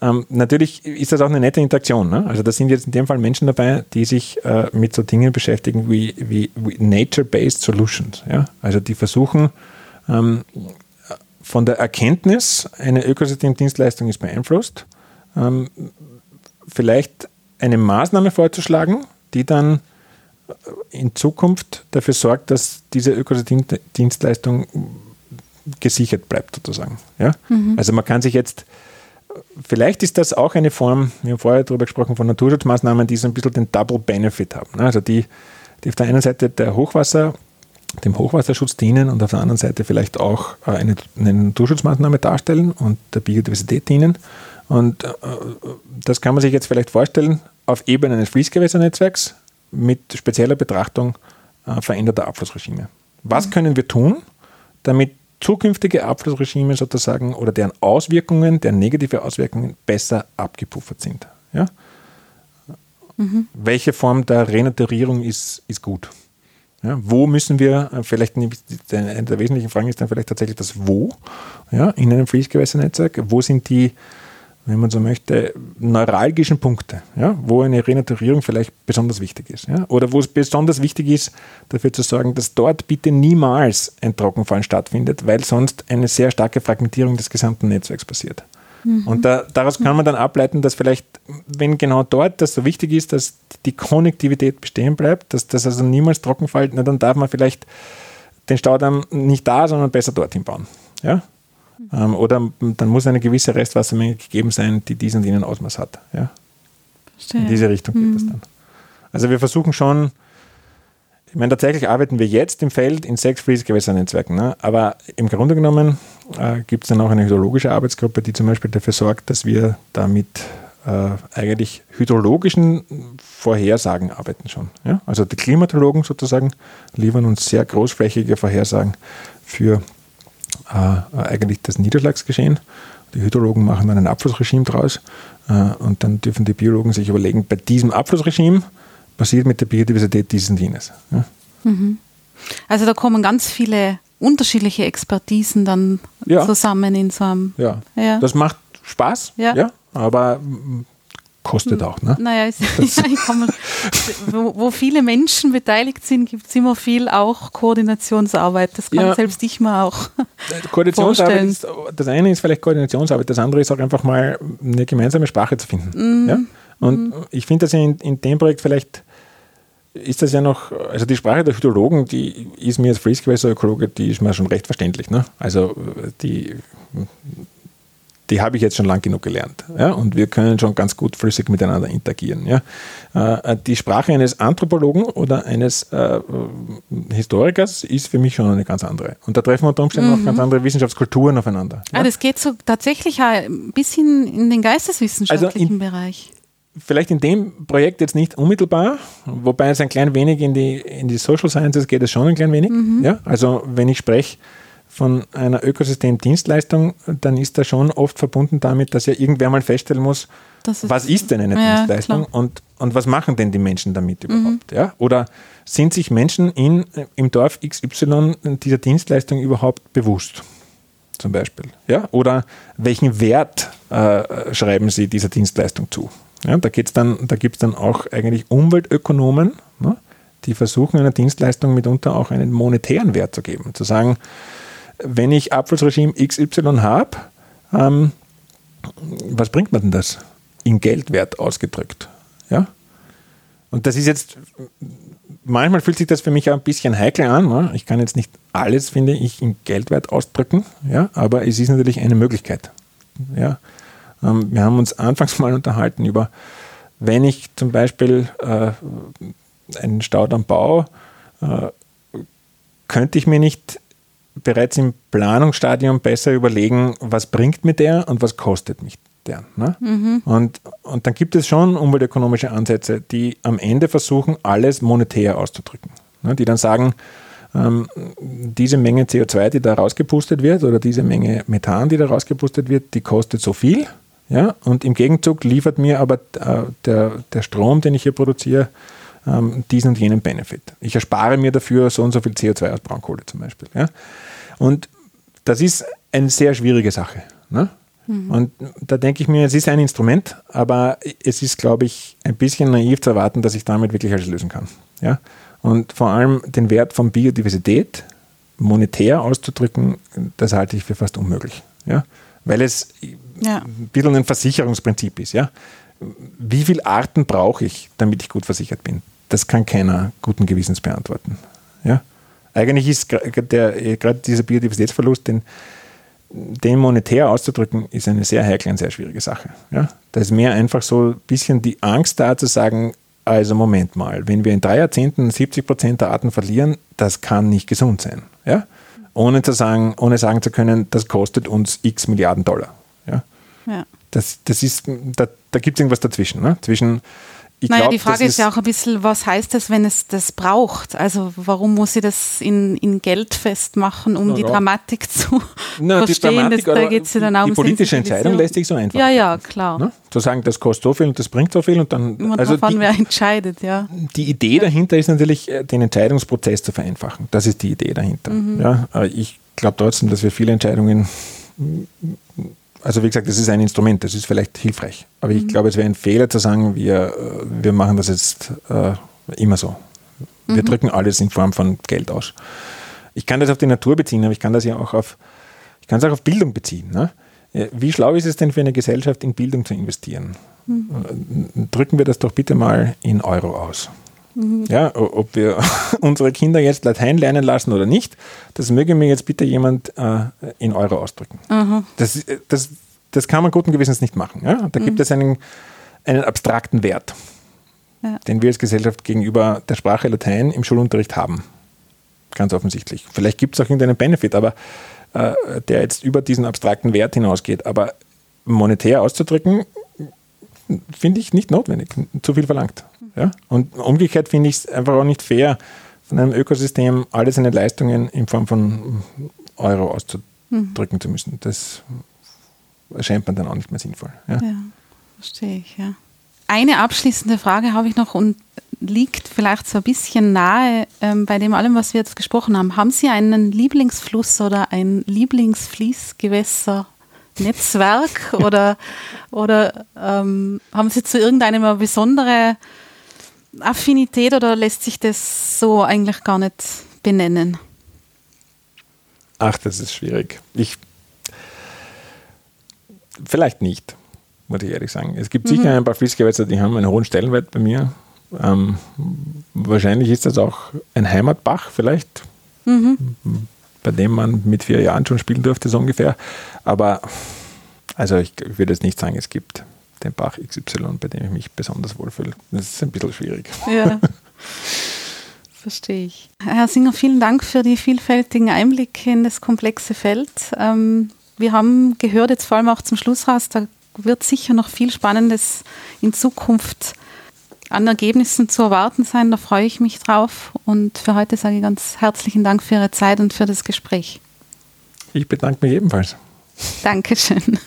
ähm, natürlich ist das auch eine nette Interaktion. Ne? Also da sind jetzt in dem Fall Menschen dabei, die sich äh, mit so Dingen beschäftigen wie, wie, wie Nature-Based Solutions. Ja? Also die versuchen, ähm, von der Erkenntnis, eine Ökosystemdienstleistung ist beeinflusst, ähm, vielleicht eine Maßnahme vorzuschlagen, die dann in Zukunft dafür sorgt, dass diese Ökosystemdienstleistung gesichert bleibt, sozusagen. Ja? Mhm. Also man kann sich jetzt, vielleicht ist das auch eine Form, wir haben vorher darüber gesprochen, von Naturschutzmaßnahmen, die so ein bisschen den Double Benefit haben. Ne? Also die, die auf der einen Seite der Hochwasser, dem Hochwasserschutz dienen und auf der anderen Seite vielleicht auch eine, eine Naturschutzmaßnahme darstellen und der Biodiversität dienen. Und äh, das kann man sich jetzt vielleicht vorstellen auf Ebene eines Fließgewässernetzwerks mit spezieller Betrachtung äh, veränderter Abflussregime. Was mhm. können wir tun, damit zukünftige Abflussregime sozusagen oder deren Auswirkungen, deren negative Auswirkungen besser abgepuffert sind? Ja? Mhm. Welche Form der Renaturierung ist, ist gut? Ja, wo müssen wir, äh, vielleicht eine der wesentlichen Fragen ist dann vielleicht tatsächlich das Wo ja, in einem Fließgewässernetzwerk. Wo sind die wenn man so möchte, neuralgischen Punkte, ja, wo eine Renaturierung vielleicht besonders wichtig ist. Ja, oder wo es besonders wichtig ist, dafür zu sorgen, dass dort bitte niemals ein Trockenfallen stattfindet, weil sonst eine sehr starke Fragmentierung des gesamten Netzwerks passiert. Mhm. Und da, daraus kann man dann ableiten, dass vielleicht, wenn genau dort das so wichtig ist, dass die Konnektivität bestehen bleibt, dass das also niemals trocken fällt, na, dann darf man vielleicht den Staudamm nicht da, sondern besser dorthin bauen. Ja? Ähm, oder dann muss eine gewisse Restwassermenge gegeben sein, die diesen und jenen Ausmaß hat. Ja? In diese Richtung geht es mhm. dann. Also wir versuchen schon, ich meine, tatsächlich arbeiten wir jetzt im Feld in sechs Fließgewässernetzwerken, ne? aber im Grunde genommen äh, gibt es dann auch eine hydrologische Arbeitsgruppe, die zum Beispiel dafür sorgt, dass wir da mit äh, eigentlich hydrologischen Vorhersagen arbeiten schon. Ja? Also die Klimatologen sozusagen liefern uns sehr großflächige Vorhersagen für äh, eigentlich das Niederschlagsgeschehen. Die Hydrologen machen dann ein Abflussregime draus äh, und dann dürfen die Biologen sich überlegen, bei diesem Abflussregime passiert mit der Biodiversität dieses und jenes. Ja? Mhm. Also da kommen ganz viele unterschiedliche Expertisen dann ja. zusammen in so einem. Ja. ja. das macht Spaß, ja. ja aber kostet auch. Ne? Naja, es, ja, man, wo, wo, viele Menschen beteiligt sind, gibt es immer viel auch Koordinationsarbeit. Das kann ja. selbst ich mir auch Koordinationsarbeit ist, Das eine ist vielleicht Koordinationsarbeit, das andere ist auch einfach mal eine gemeinsame Sprache zu finden. Mhm. Ja? Und mhm. ich finde, dass in, in dem Projekt vielleicht ist das ja noch, also die Sprache der Hydrologen, die ist mir als Fließgewässerökologe, die ist mir schon recht verständlich. Ne? Also die, die habe ich jetzt schon lang genug gelernt. Ja? Und wir können schon ganz gut flüssig miteinander interagieren. Ja? Äh, die Sprache eines Anthropologen oder eines äh, Historikers ist für mich schon eine ganz andere. Und da treffen wir unter Umständen mhm. auch ganz andere Wissenschaftskulturen aufeinander. Ja? Ah, das geht so tatsächlich ein bisschen in den geisteswissenschaftlichen also in, Bereich vielleicht in dem Projekt jetzt nicht unmittelbar, wobei es ein klein wenig in die, in die Social Sciences geht es schon ein klein wenig. Mhm. Ja? Also wenn ich spreche von einer Ökosystemdienstleistung, dann ist das schon oft verbunden damit, dass ja irgendwer mal feststellen muss, ist was ist denn eine ja, Dienstleistung und, und was machen denn die Menschen damit mhm. überhaupt? Mhm. Ja? Oder sind sich Menschen in, im Dorf XY dieser Dienstleistung überhaupt bewusst? Zum Beispiel. Ja? Oder welchen Wert äh, schreiben sie dieser Dienstleistung zu? Ja, da geht's dann, da gibt es dann auch eigentlich Umweltökonomen, ne, die versuchen einer Dienstleistung mitunter auch einen monetären Wert zu geben. Zu sagen, wenn ich Abflussregime XY habe, ähm, was bringt man denn das? In Geldwert ausgedrückt. Ja? Und das ist jetzt, manchmal fühlt sich das für mich auch ein bisschen heikel an. Ne? Ich kann jetzt nicht alles, finde ich, in Geldwert ausdrücken, ja? aber es ist natürlich eine Möglichkeit. Ja? Ähm, wir haben uns anfangs mal unterhalten über, wenn ich zum Beispiel äh, einen Staudamm baue, äh, könnte ich mir nicht bereits im Planungsstadium besser überlegen, was bringt mir der und was kostet mich der. Ne? Mhm. Und, und dann gibt es schon umweltökonomische Ansätze, die am Ende versuchen, alles monetär auszudrücken. Ne? Die dann sagen, ähm, diese Menge CO2, die da rausgepustet wird, oder diese Menge Methan, die da rausgepustet wird, die kostet so viel. Ja? Und im Gegenzug liefert mir aber äh, der, der Strom, den ich hier produziere, ähm, diesen und jenen Benefit. Ich erspare mir dafür so und so viel CO2 aus Braunkohle zum Beispiel. Ja? Und das ist eine sehr schwierige Sache. Ne? Mhm. Und da denke ich mir, es ist ein Instrument, aber es ist, glaube ich, ein bisschen naiv zu erwarten, dass ich damit wirklich alles lösen kann. Ja? Und vor allem den Wert von Biodiversität monetär auszudrücken, das halte ich für fast unmöglich. Ja? Weil es ja. ein bisschen ein Versicherungsprinzip ist. Ja? Wie viele Arten brauche ich, damit ich gut versichert bin? Das kann keiner guten Gewissens beantworten. Ja? Eigentlich ist der, gerade dieser Biodiversitätsverlust, den, den monetär auszudrücken, ist eine sehr heikle und sehr schwierige Sache. Ja? Da ist mehr einfach so ein bisschen die Angst da zu sagen, also Moment mal, wenn wir in drei Jahrzehnten 70 Prozent der Arten verlieren, das kann nicht gesund sein. Ja? Ohne, zu sagen, ohne sagen zu können, das kostet uns x Milliarden Dollar. Ja. Das, das ist, da, da gibt es irgendwas dazwischen. Ne? Zwischen, ich naja, glaub, die Frage ist ja auch ein bisschen, was heißt das, wenn es das braucht? Also warum muss sie das in, in Geld festmachen, um ja, die Dramatik zu Na, verstehen? Dramatik, das, da geht's ja dann auch die um politische Entscheidung lässt sich so einfach. Ja, ja, klar. Ne? Zu sagen, das kostet so viel und das bringt so viel und dann. Immer also davon, die, wer entscheidet, ja. Die Idee dahinter ist natürlich, äh, den Entscheidungsprozess zu vereinfachen. Das ist die Idee dahinter. Mhm. Ja, aber ich glaube trotzdem, dass wir viele Entscheidungen also wie gesagt, das ist ein Instrument, das ist vielleicht hilfreich. Aber ich mhm. glaube, es wäre ein Fehler zu sagen, wir, wir machen das jetzt äh, immer so. Wir mhm. drücken alles in Form von Geld aus. Ich kann das auf die Natur beziehen, aber ich kann das ja auch auf, ich kann es auch auf Bildung beziehen. Ne? Wie schlau ist es denn für eine Gesellschaft, in Bildung zu investieren? Mhm. Drücken wir das doch bitte mal in Euro aus. Mhm. Ja, ob wir unsere Kinder jetzt Latein lernen lassen oder nicht, das möge mir jetzt bitte jemand äh, in Euro ausdrücken. Mhm. Das, das, das kann man guten Gewissens nicht machen. Ja? Da mhm. gibt es einen, einen abstrakten Wert, ja. den wir als Gesellschaft gegenüber der Sprache Latein im Schulunterricht haben. Ganz offensichtlich. Vielleicht gibt es auch irgendeinen Benefit, aber äh, der jetzt über diesen abstrakten Wert hinausgeht. Aber monetär auszudrücken, finde ich nicht notwendig, zu viel verlangt. Ja? Und umgekehrt finde ich es einfach auch nicht fair, von einem Ökosystem alle seine Leistungen in Form von Euro auszudrücken mhm. zu müssen. Das erscheint mir dann auch nicht mehr sinnvoll. Ja, ja verstehe ich, ja. Eine abschließende Frage habe ich noch und liegt vielleicht so ein bisschen nahe ähm, bei dem allem, was wir jetzt gesprochen haben. Haben Sie einen Lieblingsfluss oder ein Lieblingsfließgewässer Netzwerk oder, oder ähm, haben Sie zu irgendeinem eine besondere Affinität oder lässt sich das so eigentlich gar nicht benennen? Ach, das ist schwierig. Ich vielleicht nicht, muss ich ehrlich sagen. Es gibt mhm. sicher ein paar Fließgewässer, die haben einen hohen Stellenwert bei mir. Ähm, wahrscheinlich ist das auch ein Heimatbach, vielleicht. Mhm bei dem man mit vier Jahren schon spielen durfte, so ungefähr. Aber also ich, ich würde jetzt nicht sagen, es gibt den Bach XY, bei dem ich mich besonders wohlfühle. Das ist ein bisschen schwierig. Ja. Verstehe ich. Herr Singer, vielen Dank für die vielfältigen Einblicke in das komplexe Feld. Ähm, wir haben gehört, jetzt vor allem auch zum Schluss raus, da wird sicher noch viel Spannendes in Zukunft an Ergebnissen zu erwarten sein. Da freue ich mich drauf. Und für heute sage ich ganz herzlichen Dank für Ihre Zeit und für das Gespräch. Ich bedanke mich ebenfalls. Dankeschön.